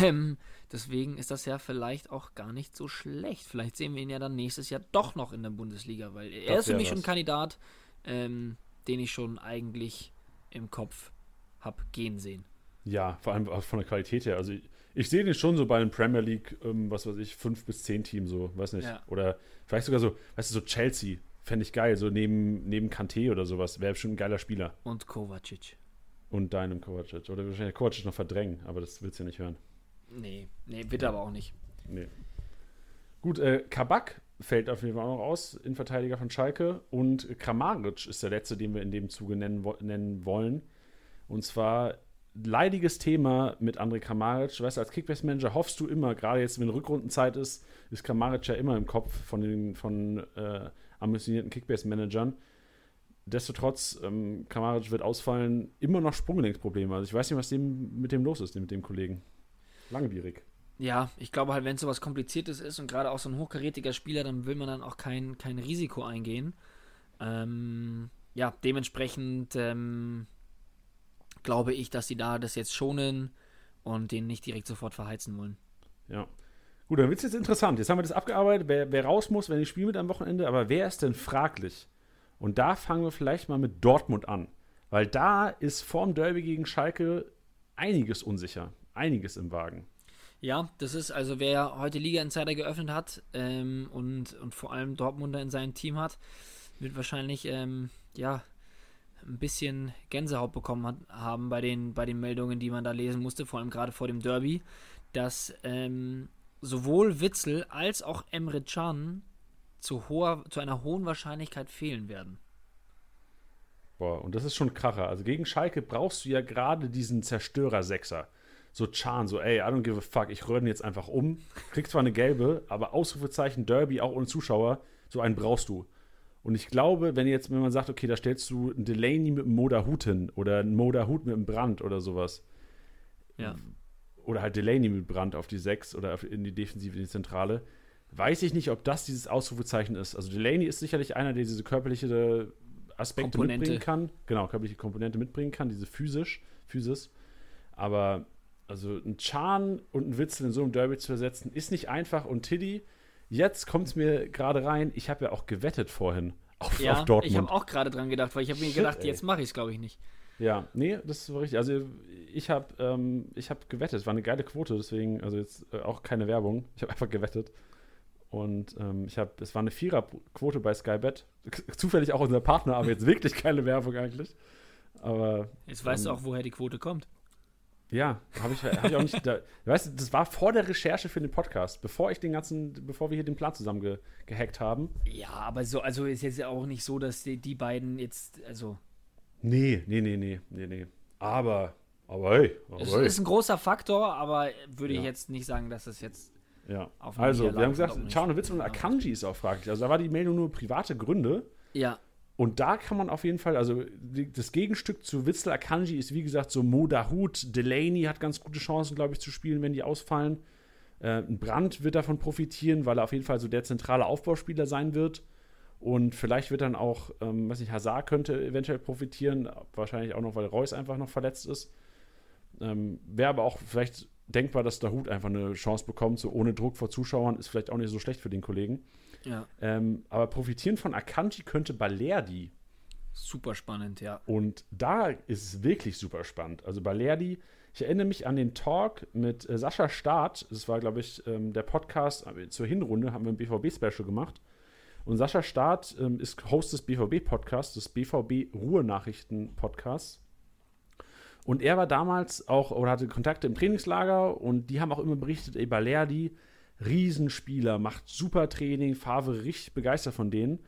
Ähm, deswegen ist das ja vielleicht auch gar nicht so schlecht. Vielleicht sehen wir ihn ja dann nächstes Jahr doch noch in der Bundesliga, weil er Das ist für mich schon ein. Kandidat, ähm, den ich schon eigentlich im Kopf habe gehen sehen. Ja, vor allem auch von der Qualität her. Also ich, ich sehe den schon so bei einem Premier League, ähm, was weiß ich, fünf bis zehn Team so, weiß nicht. Ja. Oder vielleicht sogar so, weißt du, so Chelsea, fände ich geil, so neben, neben Kanté oder sowas, wäre bestimmt ein geiler Spieler. Und Kovacic. Und deinem Kovacic. Oder wahrscheinlich Kovacic noch verdrängen, aber das willst du ja nicht hören. Nee, nee, wird er aber auch nicht. Nee. Gut, äh, Kabak fällt auf jeden Fall auch noch aus, Innenverteidiger von Schalke. Und Kramaric ist der letzte, den wir in dem Zuge nennen, wo- nennen wollen. Und zwar leidiges Thema mit André Kramaric. Weißt du, als Kickbase-Manager hoffst du immer, gerade jetzt, wenn Rückrundenzeit ist, ist Kramaric ja immer im Kopf von den von äh, ambitionierten Kickbase-Managern. Destotrotz, ähm, Kramaric wird ausfallen, immer noch Sprunggelenksprobleme. Also ich weiß nicht, was dem, mit dem los ist, mit dem Kollegen. Langwierig. Ja, ich glaube halt, wenn es sowas Kompliziertes ist und gerade auch so ein hochkarätiger Spieler, dann will man dann auch kein, kein Risiko eingehen. Ähm, ja, dementsprechend ähm, glaube ich, dass sie da das jetzt schonen und den nicht direkt sofort verheizen wollen. Ja. Gut, dann wird es jetzt interessant. Jetzt haben wir das abgearbeitet, wer, wer raus muss, wenn ich spiele mit am Wochenende, aber wer ist denn fraglich? Und da fangen wir vielleicht mal mit Dortmund an. Weil da ist vorm Derby gegen Schalke einiges unsicher. Einiges im Wagen. Ja, das ist also, wer heute Liga Insider geöffnet hat ähm, und, und vor allem Dortmunder in seinem Team hat, wird wahrscheinlich ähm, ja ein bisschen Gänsehaut bekommen hat, haben bei den, bei den Meldungen, die man da lesen musste, vor allem gerade vor dem Derby, dass ähm, sowohl Witzel als auch Emre Can zu, hoher, zu einer hohen Wahrscheinlichkeit fehlen werden. Boah, und das ist schon Kracher. Also gegen Schalke brauchst du ja gerade diesen Zerstörer-Sechser. So Chan, so, ey, I don't give a fuck, ich ihn jetzt einfach um. Kriegst zwar eine gelbe, aber Ausrufezeichen Derby, auch ohne Zuschauer, so einen brauchst du. Und ich glaube, wenn jetzt, wenn man sagt, okay, da stellst du einen Delaney mit einem Moda-Hut hin oder einen Moda-Hut mit einem Brand oder sowas. Ja. Oder halt Delaney mit Brand auf die 6 oder in die Defensive, in die Zentrale. Weiß ich nicht, ob das dieses Ausrufezeichen ist. Also Delaney ist sicherlich einer, der diese körperliche Aspekte Komponente. mitbringen kann. Genau, körperliche Komponente mitbringen kann, diese physisch, Physis. Aber also ein Chan und ein Witzel in so einem Derby zu ersetzen, ist nicht einfach. Und Tiddy, jetzt kommt es mir gerade rein, ich habe ja auch gewettet vorhin auf, Ja, auf Dortmund. ich habe auch gerade dran gedacht, weil ich habe mir Shit, gedacht, ey. jetzt mache ich es, glaube ich, nicht. Ja, nee, das war richtig. Also ich habe ähm, ich hab gewettet, es war eine geile Quote, deswegen, also jetzt äh, auch keine Werbung. Ich habe einfach gewettet. Und ähm, ich habe, es war eine Viererquote bei Sky Bet. [LAUGHS] Zufällig auch unser Partner, aber jetzt wirklich keine Werbung eigentlich. Aber Jetzt weißt du Ähm, auch, woher die Quote kommt. Ja, habe ich, hab ich auch nicht. Da, weißt du, das war vor der Recherche für den Podcast, bevor ich den ganzen, bevor wir hier den Plan zusammen ge, gehackt haben. Ja, aber so, also ist jetzt auch nicht so, dass die, die beiden jetzt, also Nee, nee, nee, nee, nee, nee. Aber, aber hey, aber es hey. ist ein großer Faktor, aber würde ich Ja. jetzt nicht sagen, dass es jetzt Ja, auf also wir haben gesagt, von Dortmund Chano nicht. Witz und Akanji ist auch fraglich. Also da war die Meldung nur private Gründe. ja, Und da kann man auf jeden Fall, also das Gegenstück zu Witzel Akanji ist wie gesagt so Modahut. Delaney hat ganz gute Chancen, glaube ich, zu spielen, wenn die ausfallen. Äh, ein Brand wird davon profitieren, weil er auf jeden Fall so der zentrale Aufbauspieler sein wird. Und vielleicht wird dann auch, ähm, weiß nicht, Hazard könnte eventuell profitieren, wahrscheinlich auch noch, weil Reus einfach noch verletzt ist. Ähm, Wäre aber auch vielleicht denkbar, dass Dahut einfach eine Chance bekommt, so ohne Druck vor Zuschauern, ist vielleicht auch nicht so schlecht für den Kollegen. Ja. Ähm, aber profitieren von Akanji könnte Balerdi. Super spannend, ja. Und da ist es wirklich super spannend. Also Balerdi, ich erinnere mich an den Talk mit äh, Sascha Staat. Das war, glaube ich, ähm, der Podcast äh, zur Hinrunde, haben wir ein BVB-Special gemacht. Und Sascha Staat ähm, ist Host des BVB-Podcasts, des BVB Ruhrnachrichten-Podcasts. Und er war damals auch, oder hatte Kontakte im Trainingslager und die haben auch immer berichtet, ey, Balerdi, Riesenspieler, macht super Training, Favre richtig begeistert von denen.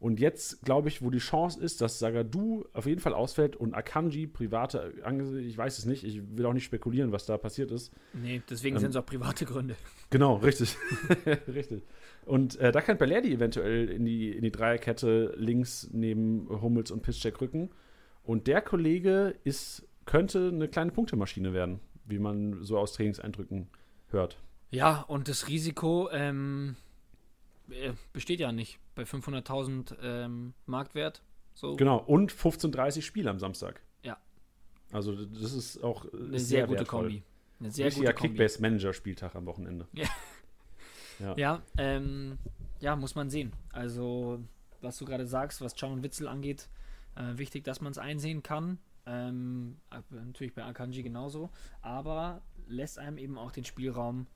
Und jetzt glaube ich, wo die Chance ist, dass Sagadu auf jeden Fall ausfällt und Akanji, private, ich weiß es nicht, ich will auch nicht spekulieren, was da passiert ist. Nee, deswegen Ähm, sind es auch private Gründe. Genau, richtig. [LAUGHS] richtig. Und äh, da kann Balerdi eventuell in die, in die Dreierkette links neben Hummels und Piszczek rücken. Und der Kollege ist, könnte eine kleine Punktemaschine werden, wie man so aus Trainingseindrücken hört. Ja, und das Risiko ähm, äh, besteht ja nicht bei 500.000 ähm, Marktwert. So Genau, und 15:30 Spiel am Samstag. Ja. Also das ist auch eine sehr, gute wertvoll. Kombi. Eine sehr Richtiger gute Kombi. Kickbase-Manager-Spieltag am Wochenende. [LAUGHS] Ja, ähm, ja, muss man sehen. Also, was du gerade sagst, was Can und Witzel angeht, äh, wichtig, dass man es einsehen kann. Ähm, äh, natürlich bei Akanji genauso, aber lässt einem eben auch den Spielraum,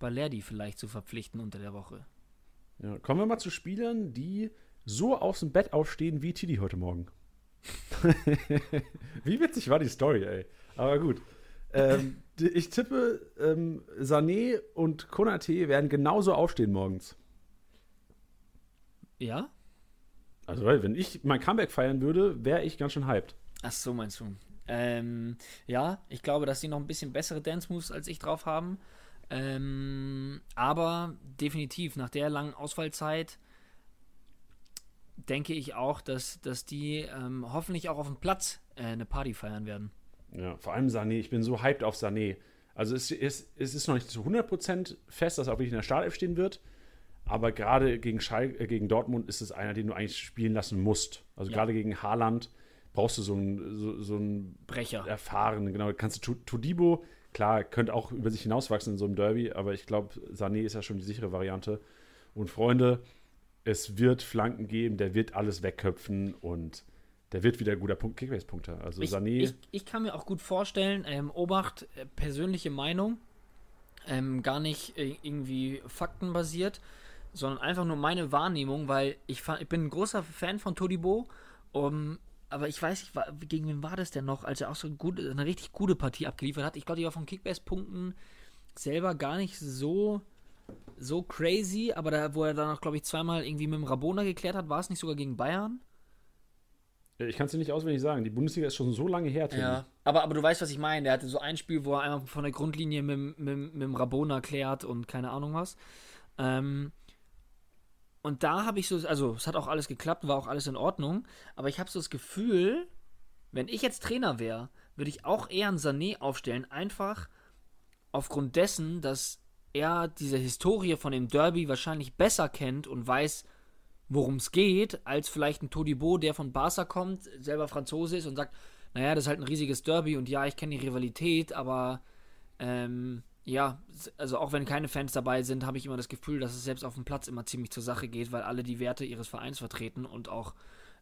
Balerdi vielleicht zu verpflichten unter der Woche. Ja, kommen wir mal zu Spielern, die so aus dem Bett aufstehen wie Tidi heute Morgen. [LAUGHS] wie witzig war die Story, ey. Aber gut. Ähm, ich tippe, ähm, Sané und Konate werden genauso aufstehen morgens. Ja? Also, weil, wenn ich mein Comeback feiern würde, wäre ich ganz schön hyped. Ach so, meinst du? Ähm, ja, ich glaube, dass sie noch ein bisschen bessere Dance-Moves als ich drauf haben. Ähm, aber definitiv, nach der langen Ausfallzeit denke ich auch, dass, dass die ähm, hoffentlich auch auf dem Platz äh, eine Party feiern werden. Ja, vor allem Sané. Ich bin so hyped auf Sané. Also es ist, es ist noch nicht zu 100% fest, dass er auch wirklich in der Startelf stehen wird. Aber gerade gegen, Schal äh, gegen Dortmund ist es einer, den du eigentlich spielen lassen musst. Also Ja. gerade gegen Haaland brauchst du so einen, so, so einen Brecher. erfahrenen, genau. Kannst du Tu- Tudibo, klar, könnte auch über sich hinauswachsen in so einem Derby, aber ich glaube, Sané ist ja schon die sichere Variante. Und Freunde, es wird Flanken geben, der wird alles wegköpfen und der wird wieder guter Punkt, Kickbase-Punkter. Also Ich, Sané. ich, ich kann mir auch gut vorstellen, ähm, Obacht, äh, persönliche Meinung, ähm, gar nicht äh, irgendwie faktenbasiert, sondern einfach nur meine Wahrnehmung, weil ich, ich bin ein großer Fan von Todibo, um, aber ich weiß nicht, gegen wen war das denn noch, als er auch so ein gut, eine richtig gute Partie abgeliefert hat. Ich glaube, die war von Kickbase-Punkten selber gar nicht so so crazy, aber da, wo er dann auch, glaube ich, zweimal irgendwie mit dem Rabona geklärt hat, war es nicht sogar gegen Bayern? Ich kann es dir nicht auswendig sagen. Die Bundesliga ist schon so lange her. Tim. Ja, aber, aber du weißt, was ich meine. Der hatte so ein Spiel, wo er einmal von der Grundlinie mit, mit, mit dem Rabona klärt und keine Ahnung was. Ähm, und da habe ich so, also es hat auch alles geklappt, war auch alles in Ordnung, aber ich habe so das Gefühl, wenn ich jetzt Trainer wäre, würde ich auch eher einen Sané aufstellen, einfach aufgrund dessen, dass er diese Historie von dem Derby wahrscheinlich besser kennt und weiß, worum es geht, als vielleicht ein Todibo, der von Barca kommt, selber Franzose ist und sagt, naja, das ist halt ein riesiges Derby und ja, ich kenne die Rivalität, aber ähm, ja, also auch wenn keine Fans dabei sind, habe ich immer das Gefühl, dass es selbst auf dem Platz immer ziemlich zur Sache geht, weil alle die Werte ihres Vereins vertreten und auch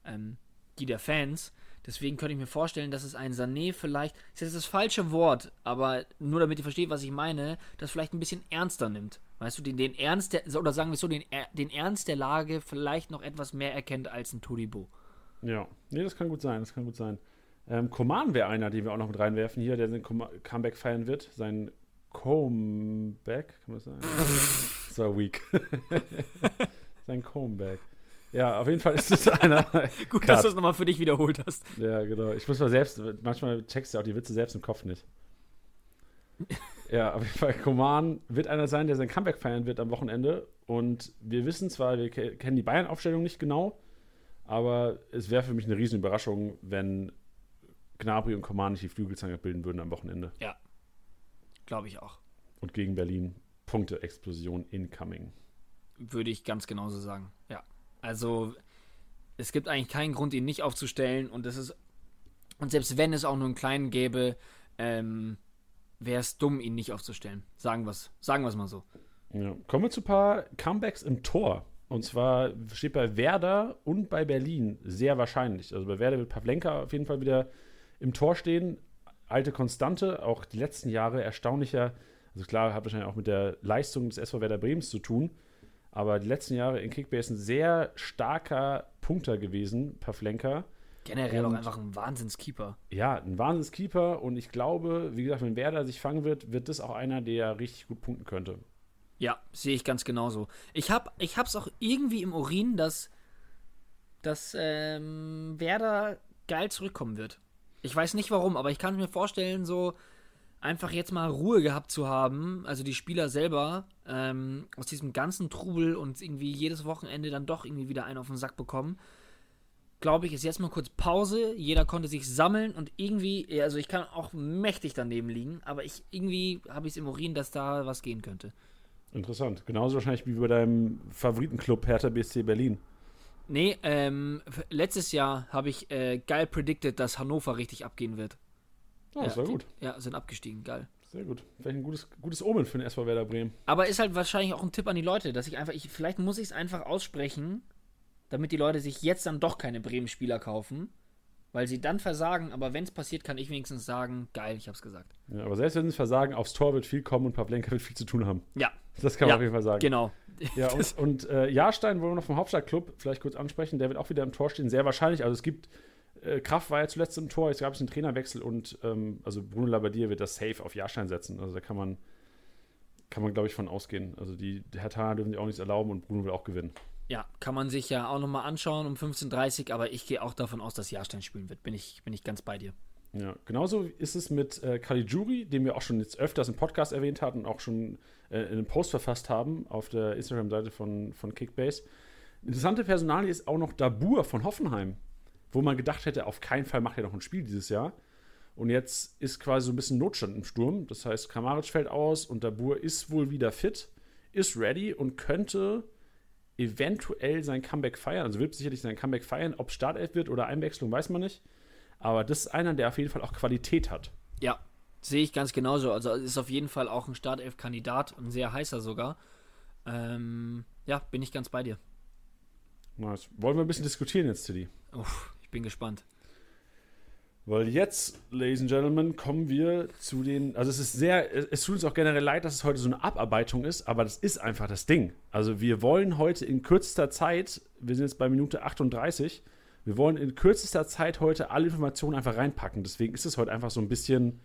ähm, die der Fans. Deswegen könnte ich mir vorstellen, dass es ein Sané vielleicht, das ist das falsche Wort, aber nur damit ihr versteht, was ich meine, das vielleicht ein bisschen ernster nimmt. Weißt du, den, den Ernst der, oder sagen wir so, den, den Ernst der Lage vielleicht noch etwas mehr erkennt als ein Todibo. Ja, nee, das kann gut sein, das kann gut sein. Ähm, Coman wäre einer, den wir auch noch mit reinwerfen hier, der sein Com Comeback feiern wird. Sein Comeback, kann man sagen? das war [LAUGHS] weak. [LAUGHS] sein Comeback. Ja, auf jeden Fall ist es einer. [LAUGHS] Gut, Cut. dass du es nochmal für dich wiederholt hast. Ja, genau. Ich muss mal selbst, manchmal checkst du auch die Witze selbst im Kopf nicht. Ja, auf jeden Fall, Koman wird einer sein, der sein Comeback feiern wird am Wochenende. Und wir wissen zwar, wir ke- kennen die Bayern-Aufstellung nicht genau, aber es wäre für mich eine riesen Überraschung, wenn Gnabry und Koman nicht die Flügelzange bilden würden am Wochenende. Glaube ich auch. Und gegen Berlin Punkte-Explosion incoming. Würde ich ganz genauso sagen. Ja. Also, es gibt eigentlich keinen Grund, ihn nicht aufzustellen. Und das ist. Und selbst wenn es auch nur einen kleinen gäbe, ähm, wäre es dumm, ihn nicht aufzustellen. Sagen wir es sagen wir's mal so. Ja. Kommen wir zu ein paar Comebacks im Tor. Und zwar steht bei Werder und bei Berlin sehr wahrscheinlich. Also bei Werder wird Pavlenka auf jeden Fall wieder im Tor stehen. Alte Konstante, auch die letzten Jahre erstaunlicher. Also klar, hat wahrscheinlich auch mit der Leistung des SV Werder Bremens zu tun. Aber die letzten Jahre in Kickbase ein sehr starker Punkter gewesen, Pavlenka. Generell auch Und- einfach ein Wahnsinnskeeper. Ja, ein Wahnsinnskeeper. Und ich glaube, wie gesagt, wenn Werder sich fangen wird, wird das auch einer, der richtig gut punkten könnte. Ja, sehe ich ganz genauso. Ich hab, ich hab's auch irgendwie im Urin, dass, dass ähm, Werder geil zurückkommen wird. Ich weiß nicht warum, aber ich kann mir vorstellen, so einfach jetzt mal Ruhe gehabt zu haben, also die Spieler selber, ähm, aus diesem ganzen Trubel und irgendwie jedes Wochenende dann doch irgendwie wieder einen auf den Sack bekommen. Glaube ich, ist jetzt mal kurz Pause. Jeder konnte sich sammeln und irgendwie, also ich kann auch mächtig daneben liegen, aber ich irgendwie habe ich es im Urin, dass da was gehen könnte. Interessant. Genauso wahrscheinlich wie bei deinem Favoritenclub Hertha BSC Berlin. Nee, ähm, letztes Jahr habe ich äh, geil predicted, dass Hannover richtig abgehen wird. Das ja, war die- gut. Ja, sind abgestiegen, geil. Sehr gut. Vielleicht ein gutes, gutes Omen für den SV Werder Bremen. Aber ist halt wahrscheinlich auch ein Tipp an die Leute, dass ich einfach, ich, vielleicht muss ich es einfach aussprechen, damit die Leute sich jetzt dann doch keine Bremen-Spieler kaufen, weil sie dann versagen, aber wenn es passiert, kann ich wenigstens sagen, geil, ich hab's gesagt. Ja, aber selbst wenn sie versagen, aufs Tor wird viel kommen und Pavlenka wird viel zu tun haben. Ja, Das kann man Ja, auf jeden Fall sagen. genau. Ja, und, [LAUGHS] und äh, Jahrstein wollen wir noch vom Hauptstadtclub vielleicht kurz ansprechen. Der wird auch wieder im Tor stehen, sehr wahrscheinlich. Also es gibt, äh, Kraft war ja zuletzt im Tor, es gab einen Trainerwechsel und ähm, also Bruno Labbadia wird das safe auf Jahrstein setzen. Also da kann man, kann man glaube ich, von ausgehen. Also die Hertha dürfen sich auch nichts erlauben und Bruno will auch gewinnen. Ja, kann man sich ja auch nochmal anschauen um 15.30 Uhr, aber ich gehe auch davon aus, dass Jahrstein spielen wird. Bin ich, bin ich ganz bei dir. Ja, genauso ist es mit äh, Caligiuri, den wir auch schon jetzt öfters im Podcast erwähnt hatten und auch schon äh, in einem Post verfasst haben auf der Instagram-Seite von, von Kickbase. Interessante Personalie ist auch noch Dabur von Hoffenheim, wo man gedacht hätte, auf keinen Fall macht er noch ein Spiel dieses Jahr. Und jetzt ist quasi so ein bisschen Notstand im Sturm. Das heißt, Kramaric fällt aus und Dabur ist wohl wieder fit, ist ready und könnte eventuell sein Comeback feiern. Also wird sicherlich sein Comeback feiern. Ob Startelf wird oder Einwechslung, weiß man nicht. Aber das ist einer, der auf jeden Fall auch Qualität hat. Ja, sehe ich ganz genauso. Also ist auf jeden Fall auch ein Startelf-Kandidat, ein sehr heißer sogar. Ähm, ja, bin ich ganz bei dir. Nice. Wollen wir ein bisschen diskutieren jetzt, Tilly? Uff, ich bin gespannt. Weil jetzt, Ladies and Gentlemen, kommen wir zu den. Also, es ist sehr. Es es tut uns auch generell leid, dass es heute so eine Abarbeitung ist, aber das ist einfach das Ding. Also, wir wollen heute in kürzester Zeit, wir sind jetzt bei Minute 38, wir wollen in kürzester Zeit heute alle Informationen einfach reinpacken. Deswegen ist es heute einfach so ein bisschen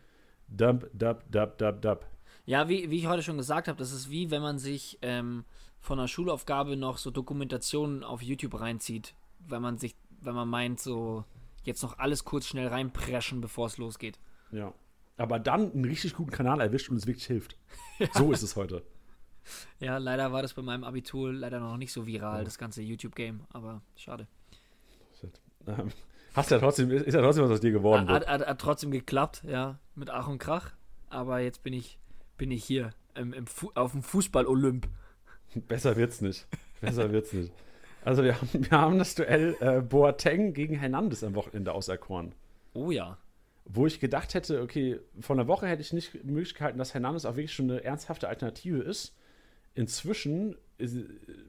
Dump, Dub, Dub, Dub, Dub. Ja, wie, wie ich heute schon gesagt habe, das ist wie wenn man sich ähm, von einer Schulaufgabe noch so Dokumentationen auf YouTube reinzieht, wenn man sich, wenn man meint, so jetzt noch alles kurz schnell reinpreschen, bevor es losgeht. Ja. Aber dann einen richtig guten Kanal erwischt und es wirklich hilft. [LAUGHS] So ist es heute. Ja, leider war das bei meinem Abitur leider noch nicht so viral, Oh. das ganze YouTube-Game, aber schade. Shit. Ähm, hast ja trotzdem, ist ja trotzdem was aus dir geworden. Hat, hat, hat trotzdem geklappt, ja, mit Ach und Krach, aber jetzt bin ich, bin ich hier im, im auf dem Fußball-Olymp. [LAUGHS] Besser wird's nicht. Besser wird's nicht. Also wir haben, wir haben das Duell äh, Boateng gegen Hernandez am Wochenende auserkoren. Oh ja. Wo ich gedacht hätte, okay, vor einer Woche hätte ich nicht möglich gehalten, dass Hernandez auch wirklich schon eine ernsthafte Alternative ist. Inzwischen ist,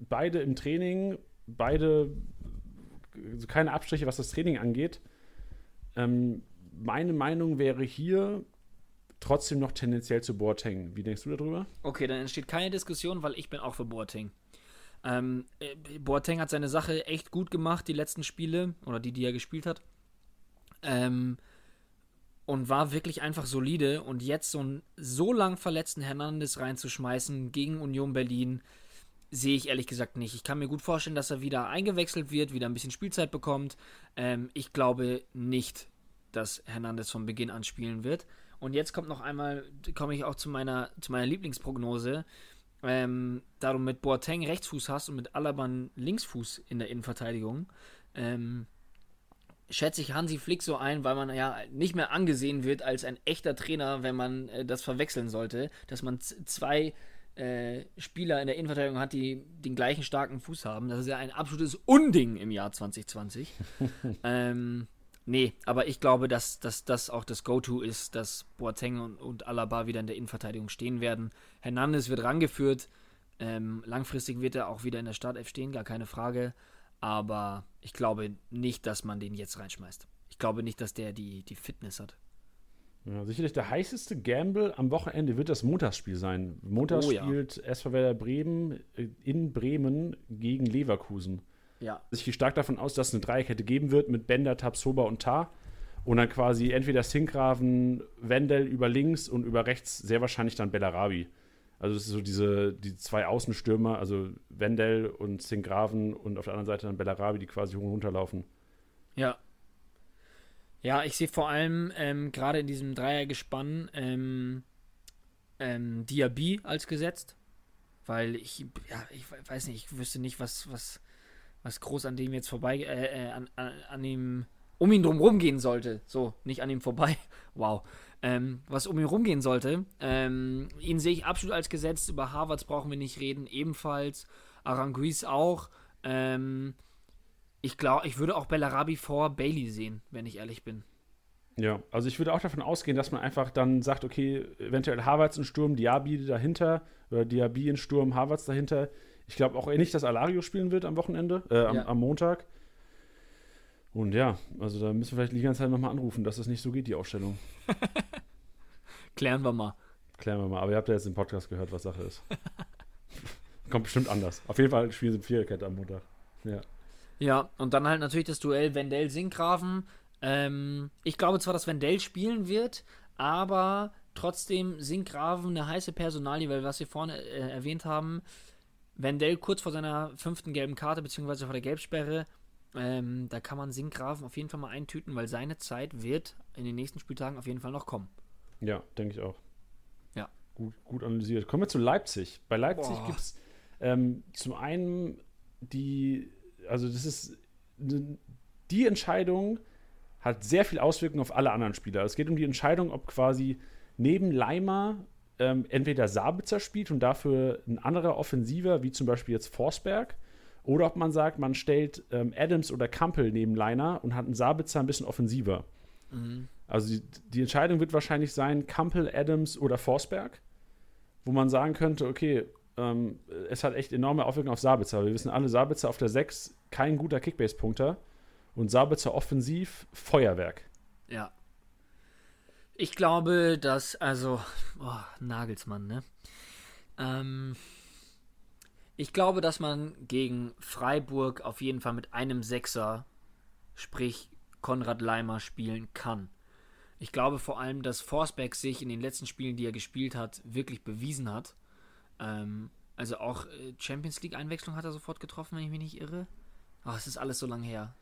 beide im Training, beide also keine Abstriche, was das Training angeht. Ähm, meine Meinung wäre hier trotzdem noch tendenziell zu Boateng. Wie denkst du darüber? Okay, dann entsteht keine Diskussion, weil ich bin auch für Boateng. Ähm, äh, Boateng hat seine Sache echt gut gemacht, die letzten Spiele, oder die, die er gespielt hat. Ähm, und war wirklich einfach solide. Und jetzt so einen so lang verletzten Hernandez reinzuschmeißen gegen Union Berlin, sehe ich ehrlich gesagt nicht. Ich kann mir gut vorstellen, dass er wieder eingewechselt wird, wieder ein bisschen Spielzeit bekommt. Ähm, ich glaube nicht, dass Hernandez von Beginn an spielen wird. Und jetzt kommt noch einmal, komme ich auch zu meiner, zu meiner Lieblingsprognose. Ähm, da du mit Boateng Rechtsfuß hast und mit Alaban Linksfuß in der Innenverteidigung, ähm, schätze ich Hansi Flick so ein, weil man ja nicht mehr angesehen wird als ein echter Trainer, wenn man äh, das verwechseln sollte, dass man zwei äh, Spieler in der Innenverteidigung hat, die den gleichen starken Fuß haben. Das ist ja ein absolutes Unding im Jahr 2020. [LAUGHS] ähm, nee, aber ich glaube, dass, dass das auch das Go-To ist, dass Boateng und, und Alaba wieder in der Innenverteidigung stehen werden. Hernandez wird rangeführt. Ähm, langfristig wird er auch wieder in der Startelf stehen, gar keine Frage. Aber ich glaube nicht, dass man den jetzt reinschmeißt. Ich glaube nicht, dass der die, die Fitness hat. Ja, sicherlich der heißeste Gamble am Wochenende wird das Montagsspiel sein. Montags Oh ja. spielt SV Werder Bremen äh, in Bremen gegen Leverkusen. Ja. Ich gehe stark davon aus, dass es eine Dreierkette geben wird mit Bender, Tabsoba und Tar. Und dann quasi entweder Sinkgraven, Wendel über links und über rechts sehr wahrscheinlich dann Bellarabi. Also es ist so diese die zwei Außenstürmer, also Wendel und Sinkgraven und auf der anderen Seite dann Bellarabi, die quasi hoch und runter laufen. Ja. Ja, ich sehe vor allem ähm, gerade in diesem Dreiergespann ähm, ähm, Diaby als gesetzt. Weil ich, ja, ich we- weiß nicht, ich wüsste nicht, was, was, was groß an dem jetzt vorbei, äh, äh, an, an, an ihm, um ihn drum rumgehen sollte. So, nicht an ihm vorbei. [LAUGHS] Wow. Ähm, was um ihn rumgehen sollte. Ähm, ihn sehe ich absolut als gesetzt. Über Harvards brauchen wir nicht reden. Ebenfalls. Aranguiz auch. Ähm, ich glaube, ich würde auch Bellarabi vor Bailey sehen, wenn ich ehrlich bin. Ja, also ich würde auch davon ausgehen, dass man einfach dann sagt, okay, eventuell Havertz in Sturm, Diaby dahinter oder Diaby in Sturm, Havertz dahinter. Ich glaube auch nicht, dass Alario spielen wird am Wochenende, äh, am, Ja. am Montag. Und ja, also da müssen wir vielleicht die ganze Zeit nochmal anrufen, dass das nicht so geht, die Aufstellung. [LAUGHS] Klären wir mal. Klären wir mal. Aber ihr habt ja jetzt im Podcast gehört, was Sache ist. [LAUGHS] Kommt bestimmt anders. Auf jeden Fall spielen sie Viererkette am Montag. Ja. Ja, und dann halt natürlich das Duell Wendell-Sinkgrafen. Ähm, ich glaube zwar, dass Wendell spielen wird, aber trotzdem Sinkgrafen eine heiße Personalie, weil was wir vorne äh, erwähnt haben, Wendell kurz vor seiner fünften gelben Karte, beziehungsweise vor der Gelbsperre, ähm, da kann man Sinkgrafen auf jeden Fall mal eintüten, weil seine Zeit wird in den nächsten Spieltagen auf jeden Fall noch kommen. Ja, denke ich auch. Ja. Gut, gut analysiert. Kommen wir zu Leipzig. Bei Leipzig gibt es ähm, zum einen die, also das ist die Entscheidung hat sehr viel Auswirkungen auf alle anderen Spieler. Es geht um die Entscheidung, ob quasi neben Leimer ähm, entweder Sabitzer spielt und dafür ein anderer Offensiver, wie zum Beispiel jetzt Forsberg, oder ob man sagt, man stellt ähm, Adams oder Kampel neben Leiner und hat einen Sabitzer ein bisschen offensiver. Also die, die Entscheidung wird wahrscheinlich sein, Kampel, Adams oder Forsberg, wo man sagen könnte, okay, ähm, es hat echt enorme Auswirkungen auf Sabitzer. Wir wissen alle, Sabitzer auf der 6, kein guter Kickbase-Punkter und Sabitzer offensiv, Feuerwerk. Ja. Ich glaube, dass, also, boah, Nagelsmann, ne? Ähm, ich glaube, dass man gegen Freiburg auf jeden Fall mit einem Sechser, sprich Konrad Leimer, spielen kann. Ich glaube vor allem, dass Forsberg sich in den letzten Spielen, die er gespielt hat, wirklich bewiesen hat. Ähm, also auch äh, Champions League-Einwechslung hat er sofort getroffen, wenn ich mich nicht irre. Ach, es ist alles so lange her.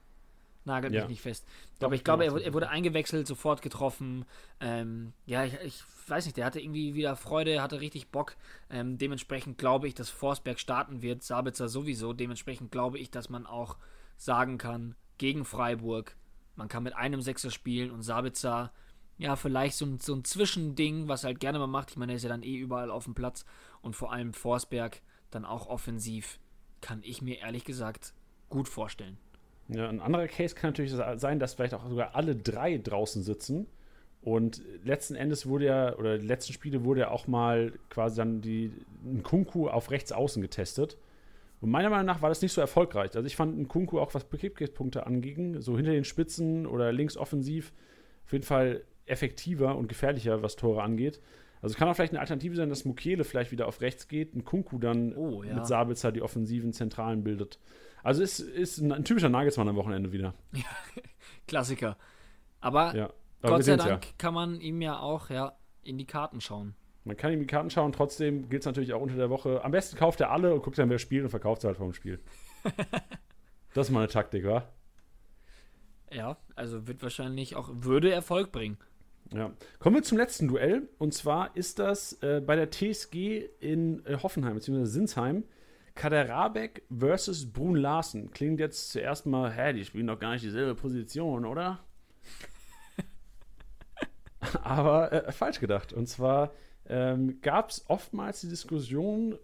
Nagelt Ja. mich nicht fest. Doch, Aber ich glaube, er, wurde- er wurde eingewechselt, sofort getroffen. Ähm, ja, ich, ich weiß nicht, der hatte irgendwie wieder Freude, hatte richtig Bock. Ähm, dementsprechend glaube ich, dass Forsberg starten wird, Sabitzer sowieso. Dementsprechend glaube ich, dass man auch sagen kann, gegen Freiburg, man kann mit einem Sechser spielen und Sabitzer, ja, vielleicht so ein, so ein Zwischending, was er halt gerne mal macht. Ich meine, er ist ja dann eh überall auf dem Platz. Und vor allem Forsberg dann auch offensiv, kann ich mir ehrlich gesagt gut vorstellen. Ja, ein anderer Case kann natürlich sein, dass vielleicht auch sogar alle drei draußen sitzen. Und letzten Endes wurde ja, oder die letzten Spiele wurde ja auch mal quasi dann die ein Kunku auf rechts außen getestet. Und meiner Meinung nach war das nicht so erfolgreich. Also ich fand ein Kunku auch was Kickbase-Punkte anging, so hinter den Spitzen oder links offensiv, auf jeden Fall effektiver und gefährlicher, was Tore angeht. Also es kann auch vielleicht eine Alternative sein, dass Mukiele vielleicht wieder auf rechts geht, ein Kunku dann Oh, ja. mit Sabitzer die offensiven Zentralen bildet. Also es ist ein, ein typischer Nagelsmann am Wochenende wieder. [LAUGHS] Klassiker. Aber Ja. Aber Gott sei Dank kann man ihm ja auch ja, in die Karten schauen. Man kann ihm die Karten schauen, trotzdem gilt es natürlich auch unter der Woche. Am besten kauft er alle und guckt dann, wer spielt und verkauft sie halt vom Spiel. [LAUGHS] das ist mal eine Taktik, wa? Ja, also wird wahrscheinlich auch, würde Erfolg bringen. Ja. Kommen wir zum letzten Duell. Und zwar ist das äh, bei der TSG in äh, Hoffenheim bzw. Sinsheim. Kader Rabeck versus Brun Larsen. Klingt jetzt zuerst mal, hä, die spielen doch gar nicht dieselbe Position, oder? [LAUGHS] Aber äh, falsch gedacht. Und zwar ähm, gab es oftmals die Diskussion,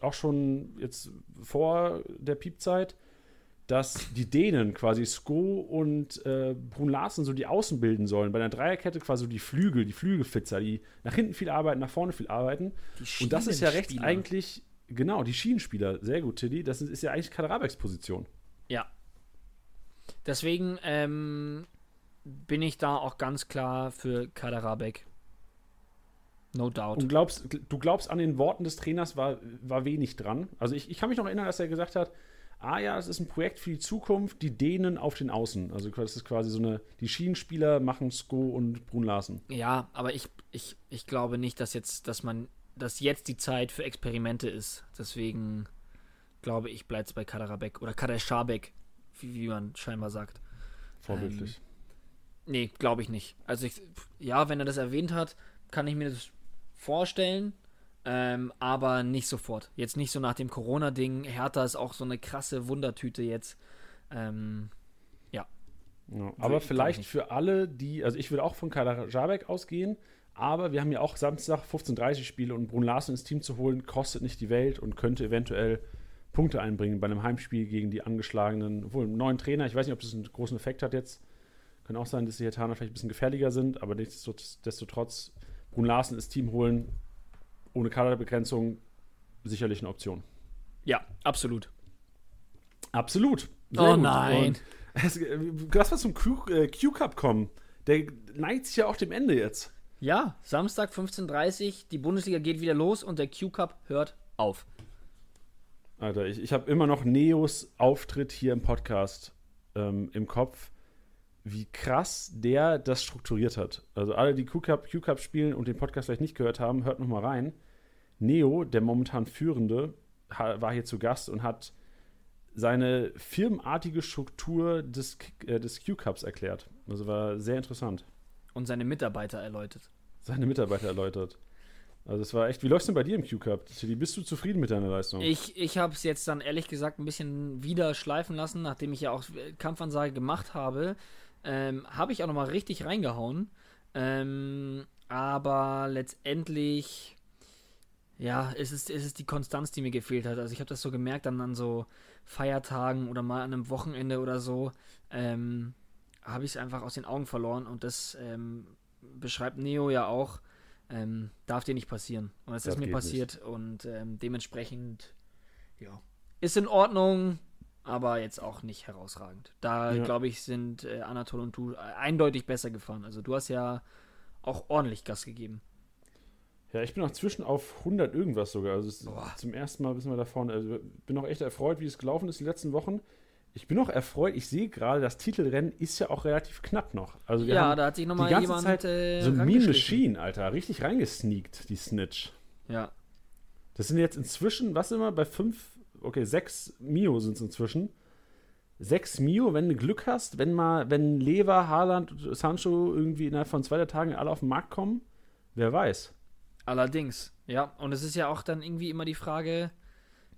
auch schon jetzt vor der Piepzeit, dass die Dänen quasi Sko und äh, Brun Larsen so die Außen bilden sollen. Bei einer Dreierkette quasi so die Flügel, die Flügelfitzer, die nach hinten viel arbeiten, nach vorne viel arbeiten. Und das ist ja recht Schienenspieler. eigentlich, genau, die Schienenspieler. Sehr gut, Tiddy. Das ist, ist ja eigentlich Kaderabeks Position. Ja. Deswegen ähm, bin ich da auch ganz klar für Kaderabek. No doubt. Und glaubst, du glaubst, an den Worten des Trainers war, war wenig dran. Also ich, ich kann mich noch erinnern, dass er gesagt hat, ah ja, es ist ein Projekt für die Zukunft, die Dänen auf den Außen. Also das ist quasi so eine, die Schienenspieler machen Sko und Brun Larsen. Ja, aber ich, ich, ich glaube nicht, dass jetzt, dass man, dass jetzt die Zeit für Experimente ist. Deswegen glaube ich, bleibt es bei Kaderabek oder Kader Schabek, wie, wie man scheinbar sagt. Vorbildlich. Nee, glaube ich nicht. Also ich, ja, wenn er das erwähnt hat, kann ich mir das vorstellen, ähm, aber nicht sofort. Jetzt nicht so nach dem Corona-Ding. Hertha ist auch so eine krasse Wundertüte jetzt. Ähm, ja, glaub aber ich vielleicht für alle, die, also ich würde auch von Kader Jabek ausgehen, aber wir haben ja auch Samstag 15:30 Spiele und Brun Larsen ins Team zu holen, kostet nicht die Welt und könnte eventuell Punkte einbringen bei einem Heimspiel gegen die angeschlagenen, obwohl einen neuen Trainer, ich weiß nicht, ob das einen großen Effekt hat jetzt. Kann auch sein, dass die Hertaner vielleicht ein bisschen gefährlicher sind, aber nichtsdestotrotz Brun Larsen ins Team holen, ohne Kaderbegrenzung, sicherlich eine Option. ja, absolut. Absolut. Oh gut. nein. Es, lass mal zum Q- äh, Q-Cup kommen. Der neigt sich ja auch dem Ende jetzt. Ja, Samstag 15.30 Uhr, die Bundesliga geht wieder los und der Q-Cup hört auf. Alter, ich, ich habe immer noch Neos Auftritt hier im Podcast ähm, im Kopf, wie krass der das strukturiert hat. Also alle, die Q-Cup, spielen und den Podcast vielleicht nicht gehört haben, hört noch mal rein. Neo, der momentan Führende, war hier zu Gast und hat seine firmenartige Struktur des, äh, des Q-Cups erklärt. Also war sehr interessant. Und seine Mitarbeiter erläutert. Seine Mitarbeiter erläutert. Also es war echt, wie läuft's denn bei dir im Q-Cup? Bist du zufrieden mit deiner Leistung? Ich, ich habe es jetzt dann ehrlich gesagt ein bisschen wieder schleifen lassen, nachdem ich ja auch Kampfansage gemacht habe. Ähm, habe ich auch nochmal richtig reingehauen. Ähm, aber letztendlich, ja, es ist, es ist die Konstanz, die mir gefehlt hat. Also ich habe das so gemerkt, dann an so Feiertagen oder mal an einem Wochenende oder so, ähm, habe ich es einfach aus den Augen verloren. Und das ähm, beschreibt Neo ja auch. Ähm, darf dir nicht passieren. Und es Das ist mir passiert und ähm, dementsprechend, ja, ist in Ordnung, aber jetzt auch nicht herausragend. Da, Ja. glaube ich, sind äh, Anatol und du äh, eindeutig besser gefahren. Also du hast ja auch ordentlich Gas gegeben. Ja, ich bin auch zwischen auf 100 irgendwas sogar. Also zum ersten Mal wissen wir da vorne. Also bin auch echt erfreut, wie es gelaufen ist die letzten Wochen. Ich bin auch erfreut, ich sehe gerade, das Titelrennen ist ja auch relativ knapp noch. Also wir ja, haben da hat sich nochmal jemand Zeit äh, so ein Mean. Machine, Alter, richtig reingesneakt, die Snitch. Ja, Das sind jetzt inzwischen, was immer, bei fünf, okay, sechs Mio sind es inzwischen. Sechs Mio, wenn du Glück hast, wenn mal, wenn Lever, Haaland, Sancho irgendwie innerhalb von zwei Tagen alle auf den Markt kommen, wer weiß. allerdings. Ja, und es ist ja auch dann irgendwie immer die Frage,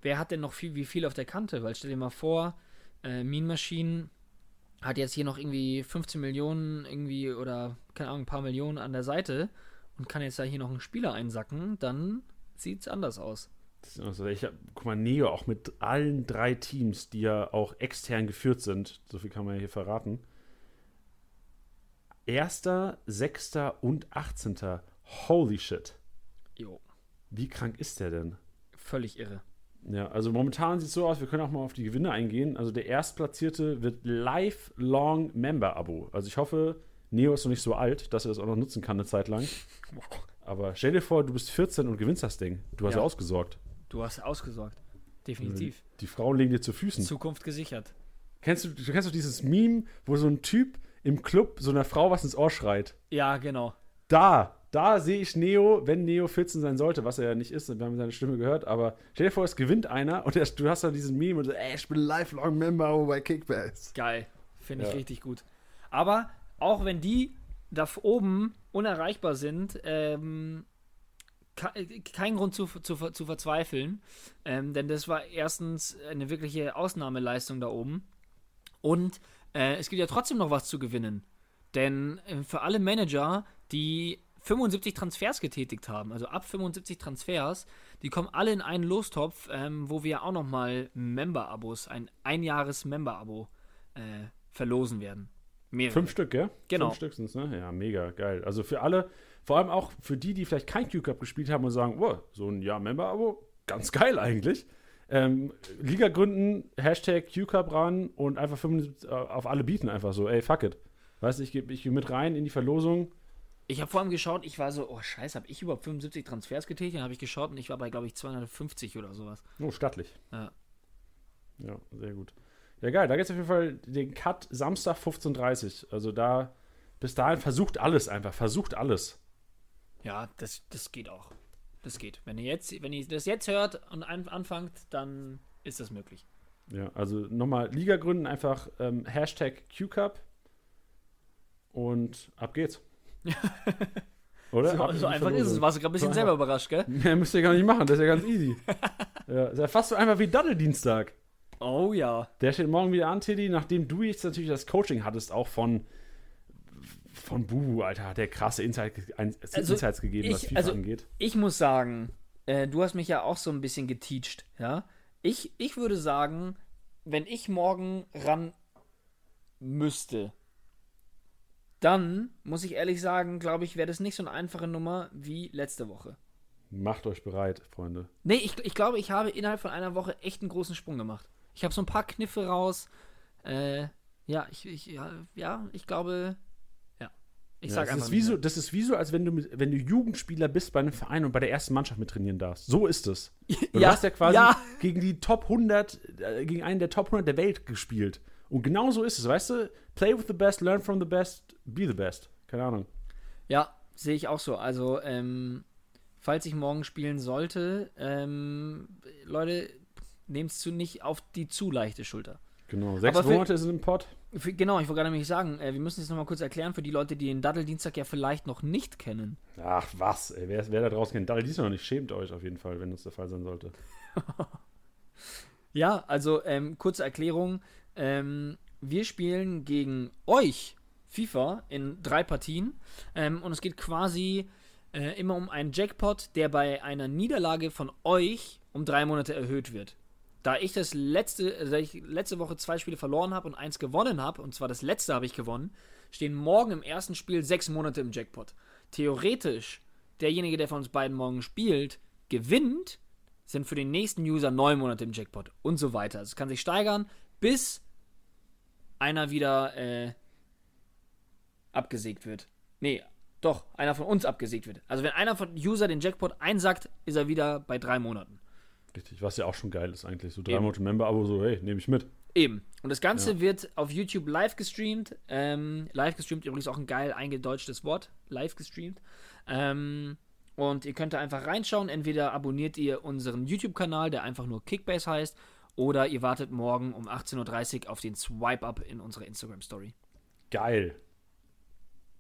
wer hat denn noch viel, wie viel auf der Kante? Weil stell dir mal vor, äh, Mean Machine hat jetzt hier noch irgendwie 15 Millionen irgendwie oder keine Ahnung, ein paar Millionen an der Seite und kann jetzt da hier noch einen Spieler einsacken, dann sieht's anders aus. Das ist also, ich hab, guck mal, Neo auch mit allen drei Teams, die ja auch extern geführt sind, so viel kann man ja hier verraten. Erster, Sechster und Achtzehnter. Holy shit. Jo, Wie krank ist der denn? völlig irre. Ja, also momentan sieht es so aus, wir können auch mal auf die Gewinne eingehen. Also der Erstplatzierte wird Lifelong Member-Abo. Also ich hoffe, Neo ist noch nicht so alt, dass er das auch noch nutzen kann eine Zeit lang. [LAUGHS] Aber stell dir vor, du bist 14 und gewinnst das Ding. Du hast Ja. ausgesorgt. Du hast ausgesorgt. Definitiv. Die Frauen legen dir zu Füßen. Zukunft gesichert. Kennst du, du kennst doch dieses Meme, wo so ein Typ im Club so einer Frau was ins Ohr schreit? Ja, genau. Da, da sehe ich Neo, wenn Neo 14 sein sollte, was er ja nicht ist, wir haben seine Stimme gehört, aber stell dir vor, es gewinnt einer und er, du hast da diesen Meme und so, ey, ich bin lifelong Member bei Kickbacks. Geil. Finde ich Ja. richtig gut. Aber auch wenn die da oben unerreichbar sind, ähm, kein Grund zu, zu, zu verzweifeln. Ähm, denn das war erstens eine wirkliche Ausnahmeleistung da oben. Und äh, es gibt ja trotzdem noch was zu gewinnen. Denn äh, für alle Manager, die 75 Transfers getätigt haben, also ab 75 Transfers, die kommen alle in einen Lostopf, ähm, wo wir auch nochmal Member-Abos, ein Einjahres-Member-Abo äh, verlosen werden. Mehrere. Fünf Stück, ja? Genau. Fünf Stück sind ne? Ja, mega geil. Also für alle, vor allem auch für die, die vielleicht kein Q-Cup gespielt haben und sagen, oh, so ein Jahr-Member-Abo, ganz geil eigentlich. Ähm, Liga gründen, Hashtag Q-Cup ran und einfach 75, äh, auf alle bieten einfach so, ey, fuck it. Weißt du, ich gehe ich geh mit rein in die Verlosung. Ich habe vor allem geschaut, ich war so, oh scheiße, habe ich überhaupt 75 Transfers getätigt? Dann habe ich geschaut und ich war bei, glaube ich, 250 oder sowas. Oh, stattlich. Ja. Ja, sehr gut. Ja, geil. Da gibt es auf jeden Fall den Cut Samstag 15.30 Uhr. Also da, bis dahin versucht alles einfach. Versucht alles. Ja, das, das geht auch. Das geht. Wenn ihr jetzt, wenn ihr das jetzt hört und an, anfangt, dann ist das möglich. Ja, also nochmal Liga gründen, einfach ähm, Hashtag QCup und ab geht's. [LAUGHS] Oder? So, so einfach ist es. Warst du gerade ein bisschen selber überrascht, gell? Ja, müsst ihr gar nicht machen, das ist ja ganz easy. [LAUGHS] ja, ist ja fast so einfach wie Daddeldienstag. Oh ja. Der steht morgen wieder an, Tiddy, nachdem du jetzt natürlich das Coaching hattest, auch von von Bubu, Alter, hat der krasse Insight, also Insights gegeben, ich, was FIFA also angeht. Ich muss sagen, äh, du hast mich ja auch so ein bisschen geteacht, ja. Ich, ich würde sagen, wenn ich morgen ran müsste, dann muss ich ehrlich sagen, glaube ich, wäre das nicht so eine einfache Nummer wie letzte Woche. Macht euch bereit, Freunde. Nee, ich, ich glaube, ich habe innerhalb von einer Woche echt einen großen Sprung gemacht. Ich habe so ein paar Kniffe raus. Äh, ja, ich, ich, ja, ja, ich glaube, ich ja, sag das einfach. Ist wie so, das ist wie so, als wenn du, mit, wenn du Jugendspieler bist bei einem Verein und bei der ersten Mannschaft mit trainieren darfst. So ist es. [LAUGHS] Du ja, hast ja quasi ja. gegen die Top 100, äh, gegen einen der Top 100 der Welt gespielt. Und genau so ist es, weißt du? Play with the best, learn from the best, be the best. Keine Ahnung. Ja, sehe ich auch so. Also, ähm, falls ich morgen spielen sollte, ähm, Leute, nehmt es nicht auf die zu leichte Schulter. Genau, sechs für, Monate ist es im Pod. Für, genau, ich wollte gerade nämlich sagen, äh, wir müssen es nochmal kurz erklären für die Leute, die den Daddeldienstag ja vielleicht noch nicht kennen. Ach was, ey, wer, wer da draußen kennt Daddeldienstag noch nicht, schämt euch auf jeden Fall, wenn das der Fall sein sollte. [LAUGHS] ja, also ähm, kurze Erklärung. Ähm, wir spielen gegen euch FIFA in drei Partien ähm, und es geht quasi äh, immer um einen Jackpot, der bei einer Niederlage von euch um drei Monate erhöht wird da ich das letzte, also ich letzte Woche zwei Spiele verloren habe und eins gewonnen habe, und zwar das letzte habe ich gewonnen, stehen morgen im ersten Spiel sechs Monate im Jackpot. Theoretisch, derjenige, der von uns beiden morgen spielt, gewinnt, sind für den nächsten User neun Monate im Jackpot und so weiter. Also es kann sich steigern, bis einer wieder äh, abgesägt wird. Nee, doch, einer von uns abgesägt wird. Also wenn einer von User den Jackpot einsackt, ist er wieder bei drei Monaten. Richtig, was ja auch schon geil ist eigentlich. So drei Eben. Monate Member-Abo, so, hey, nehme ich mit. Eben. Und das Ganze ja. wird auf YouTube live gestreamt. Ähm, live gestreamt übrigens auch ein geil eingedeutschtes Wort. Live gestreamt. Ähm, und ihr könnt da einfach reinschauen. Entweder abonniert ihr unseren YouTube-Kanal, der einfach nur Kickbase heißt, oder ihr wartet morgen um 18.30 Uhr auf den Swipe-Up in unserer Instagram-Story. Geil.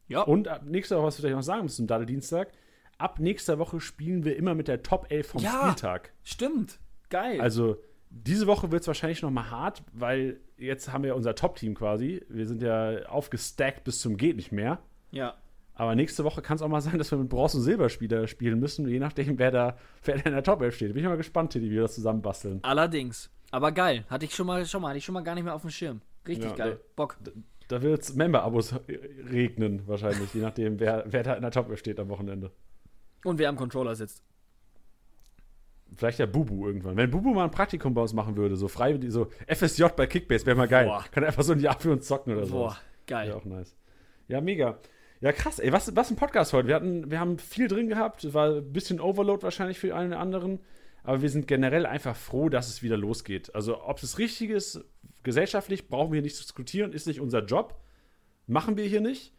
Ja. Und nächste Woche, was wir vielleicht noch sagen müssen Daddeldienstag, ab nächster Woche spielen wir immer mit der Top 11 vom ja, Spieltag. Stimmt. Geil. Also, diese Woche wird es wahrscheinlich noch mal hart, weil jetzt haben wir unser Top-Team quasi. Wir sind ja aufgestackt bis zum Geht nicht mehr. Ja. Aber nächste Woche kann es auch mal sein, dass wir mit Bronze- und Silberspieler spielen müssen, je nachdem, wer da, wer da in der Top 11 steht. Bin ich mal gespannt, Teddy, wie wir das zusammenbasteln. Allerdings. Aber geil. Hatte ich schon mal, schon mal, hatte ich schon mal gar nicht mehr auf dem Schirm. Richtig ja, geil. Da, Bock. Da, da wird es Member-Abos regnen, wahrscheinlich, je nachdem, wer, wer da in der Top 11 steht am Wochenende. Und wer am Controller sitzt. Vielleicht der Bubu irgendwann. Wenn Bubu mal ein Praktikum bei uns machen würde, so frei, so FSJ bei Kickbase, wäre mal geil. Boah. Kann einfach so ein Jahr für uns zocken oder so. Boah, geil. Wäre auch nice. Ja, mega. Ja, krass, ey, was, was ein Podcast heute. Wir, hatten, wir haben viel drin gehabt, war ein bisschen Overload wahrscheinlich für einen anderen, aber wir sind generell einfach froh, dass es wieder losgeht. Also, ob es richtig ist, gesellschaftlich, brauchen wir nicht zu diskutieren, ist nicht unser Job. Machen wir hier nicht.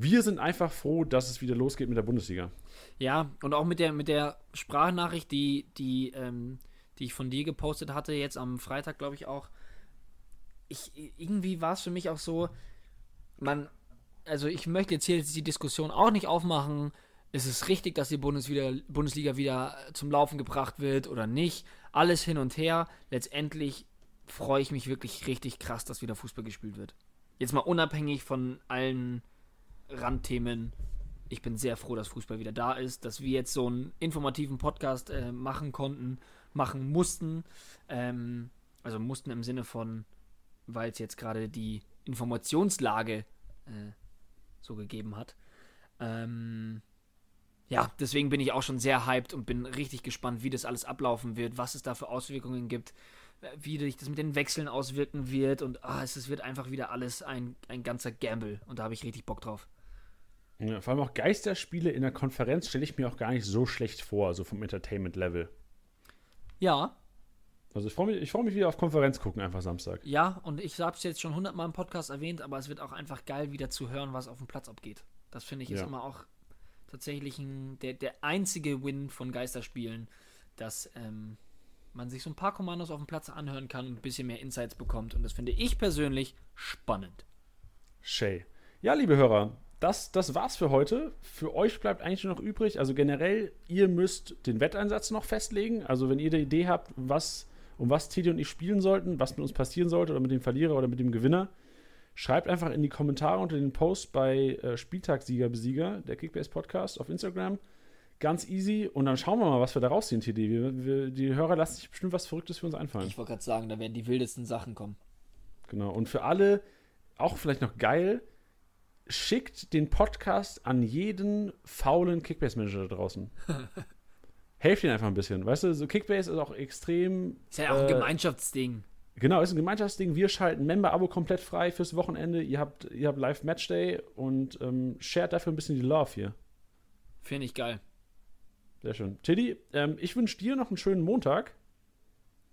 Wir sind einfach froh, dass es wieder losgeht mit der Bundesliga. Ja, und auch mit der, mit der Sprachnachricht, die, die, ähm, die ich von dir gepostet hatte, jetzt am Freitag, glaube ich auch. Ich, irgendwie war es für mich auch so, man, also ich möchte jetzt hier die Diskussion auch nicht aufmachen, ist es richtig, dass die Bundesliga, Bundesliga wieder zum Laufen gebracht wird oder nicht. Alles hin und her. Letztendlich freue ich mich wirklich richtig krass, dass wieder Fußball gespielt wird. Jetzt mal unabhängig von allen Randthemen ich bin sehr froh, dass Fußball wieder da ist, dass wir jetzt so einen informativen Podcast äh, machen konnten, machen mussten. Ähm, also mussten im Sinne von, weil es jetzt gerade die Informationslage äh, so gegeben hat. Ähm, ja, deswegen bin ich auch schon sehr hyped und bin richtig gespannt, wie das alles ablaufen wird, was es da für Auswirkungen gibt, äh, wie sich das mit den Wechseln auswirken wird und ah, es, es wird einfach wieder alles ein, ein ganzer Gamble und da habe ich richtig Bock drauf. Ja, vor allem auch Geisterspiele in der Konferenz stelle ich mir auch gar nicht so schlecht vor, so vom Entertainment-Level. Ja. Also ich freue mich, freu mich wieder auf Konferenz gucken, einfach Samstag. Ja, und ich habe es jetzt schon hundertmal im Podcast erwähnt, aber es wird auch einfach geil, wieder zu hören, was auf dem Platz abgeht. Das finde ich ist Ja. immer auch tatsächlich ein, der, der einzige Win von Geisterspielen, dass ähm, man sich so ein paar Kommandos auf dem Platz anhören kann und ein bisschen mehr Insights bekommt. Und das finde ich persönlich spannend. Shay. Ja, liebe Hörer, das, das war's für heute. Für euch bleibt eigentlich nur noch übrig, also generell, ihr müsst den Wetteinsatz noch festlegen. Also wenn ihr eine Idee habt, was, um was Titi und ich spielen sollten, was mit uns passieren sollte oder mit dem Verlierer oder mit dem Gewinner, schreibt einfach in die Kommentare unter den Post bei äh, Spieltagssieger Besieger, der Kickbase Podcast auf Instagram. Ganz easy und dann schauen wir mal, was wir da rausziehen, Titi. Wir, wir, die Hörer lassen sich bestimmt was Verrücktes für uns einfallen. Ich wollte gerade sagen, da werden die wildesten Sachen kommen. Genau. Und für alle, auch vielleicht noch geil, schickt den Podcast an jeden faulen Kickbase-Manager da draußen. [LAUGHS] Helft ihnen einfach ein bisschen. Weißt du, so Kickbase ist auch extrem. Ist ja auch ein äh, Gemeinschaftsding. Genau, ist ein Gemeinschaftsding. Wir schalten Member-Abo komplett frei fürs Wochenende. Ihr habt, ihr habt Live-Matchday und ähm, shared dafür ein bisschen die Love hier. Finde ich geil. Sehr schön. Tiddy, ähm, ich wünsche dir noch einen schönen Montag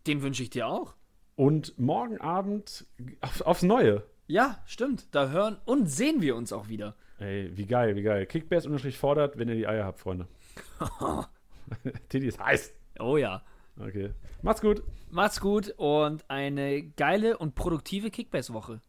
Den wünsche ich dir auch. und morgen Abend auf, aufs Neue. Ja, stimmt. Da hören und sehen wir uns auch wieder. Ey, wie geil, wie geil. Kickbase unterstrich fordert, wenn ihr die Eier habt, Freunde. [LAUGHS] Tiddy ist heiß. Oh ja. Okay. Macht's gut. Macht's gut und eine geile und produktive Kickbase-Woche.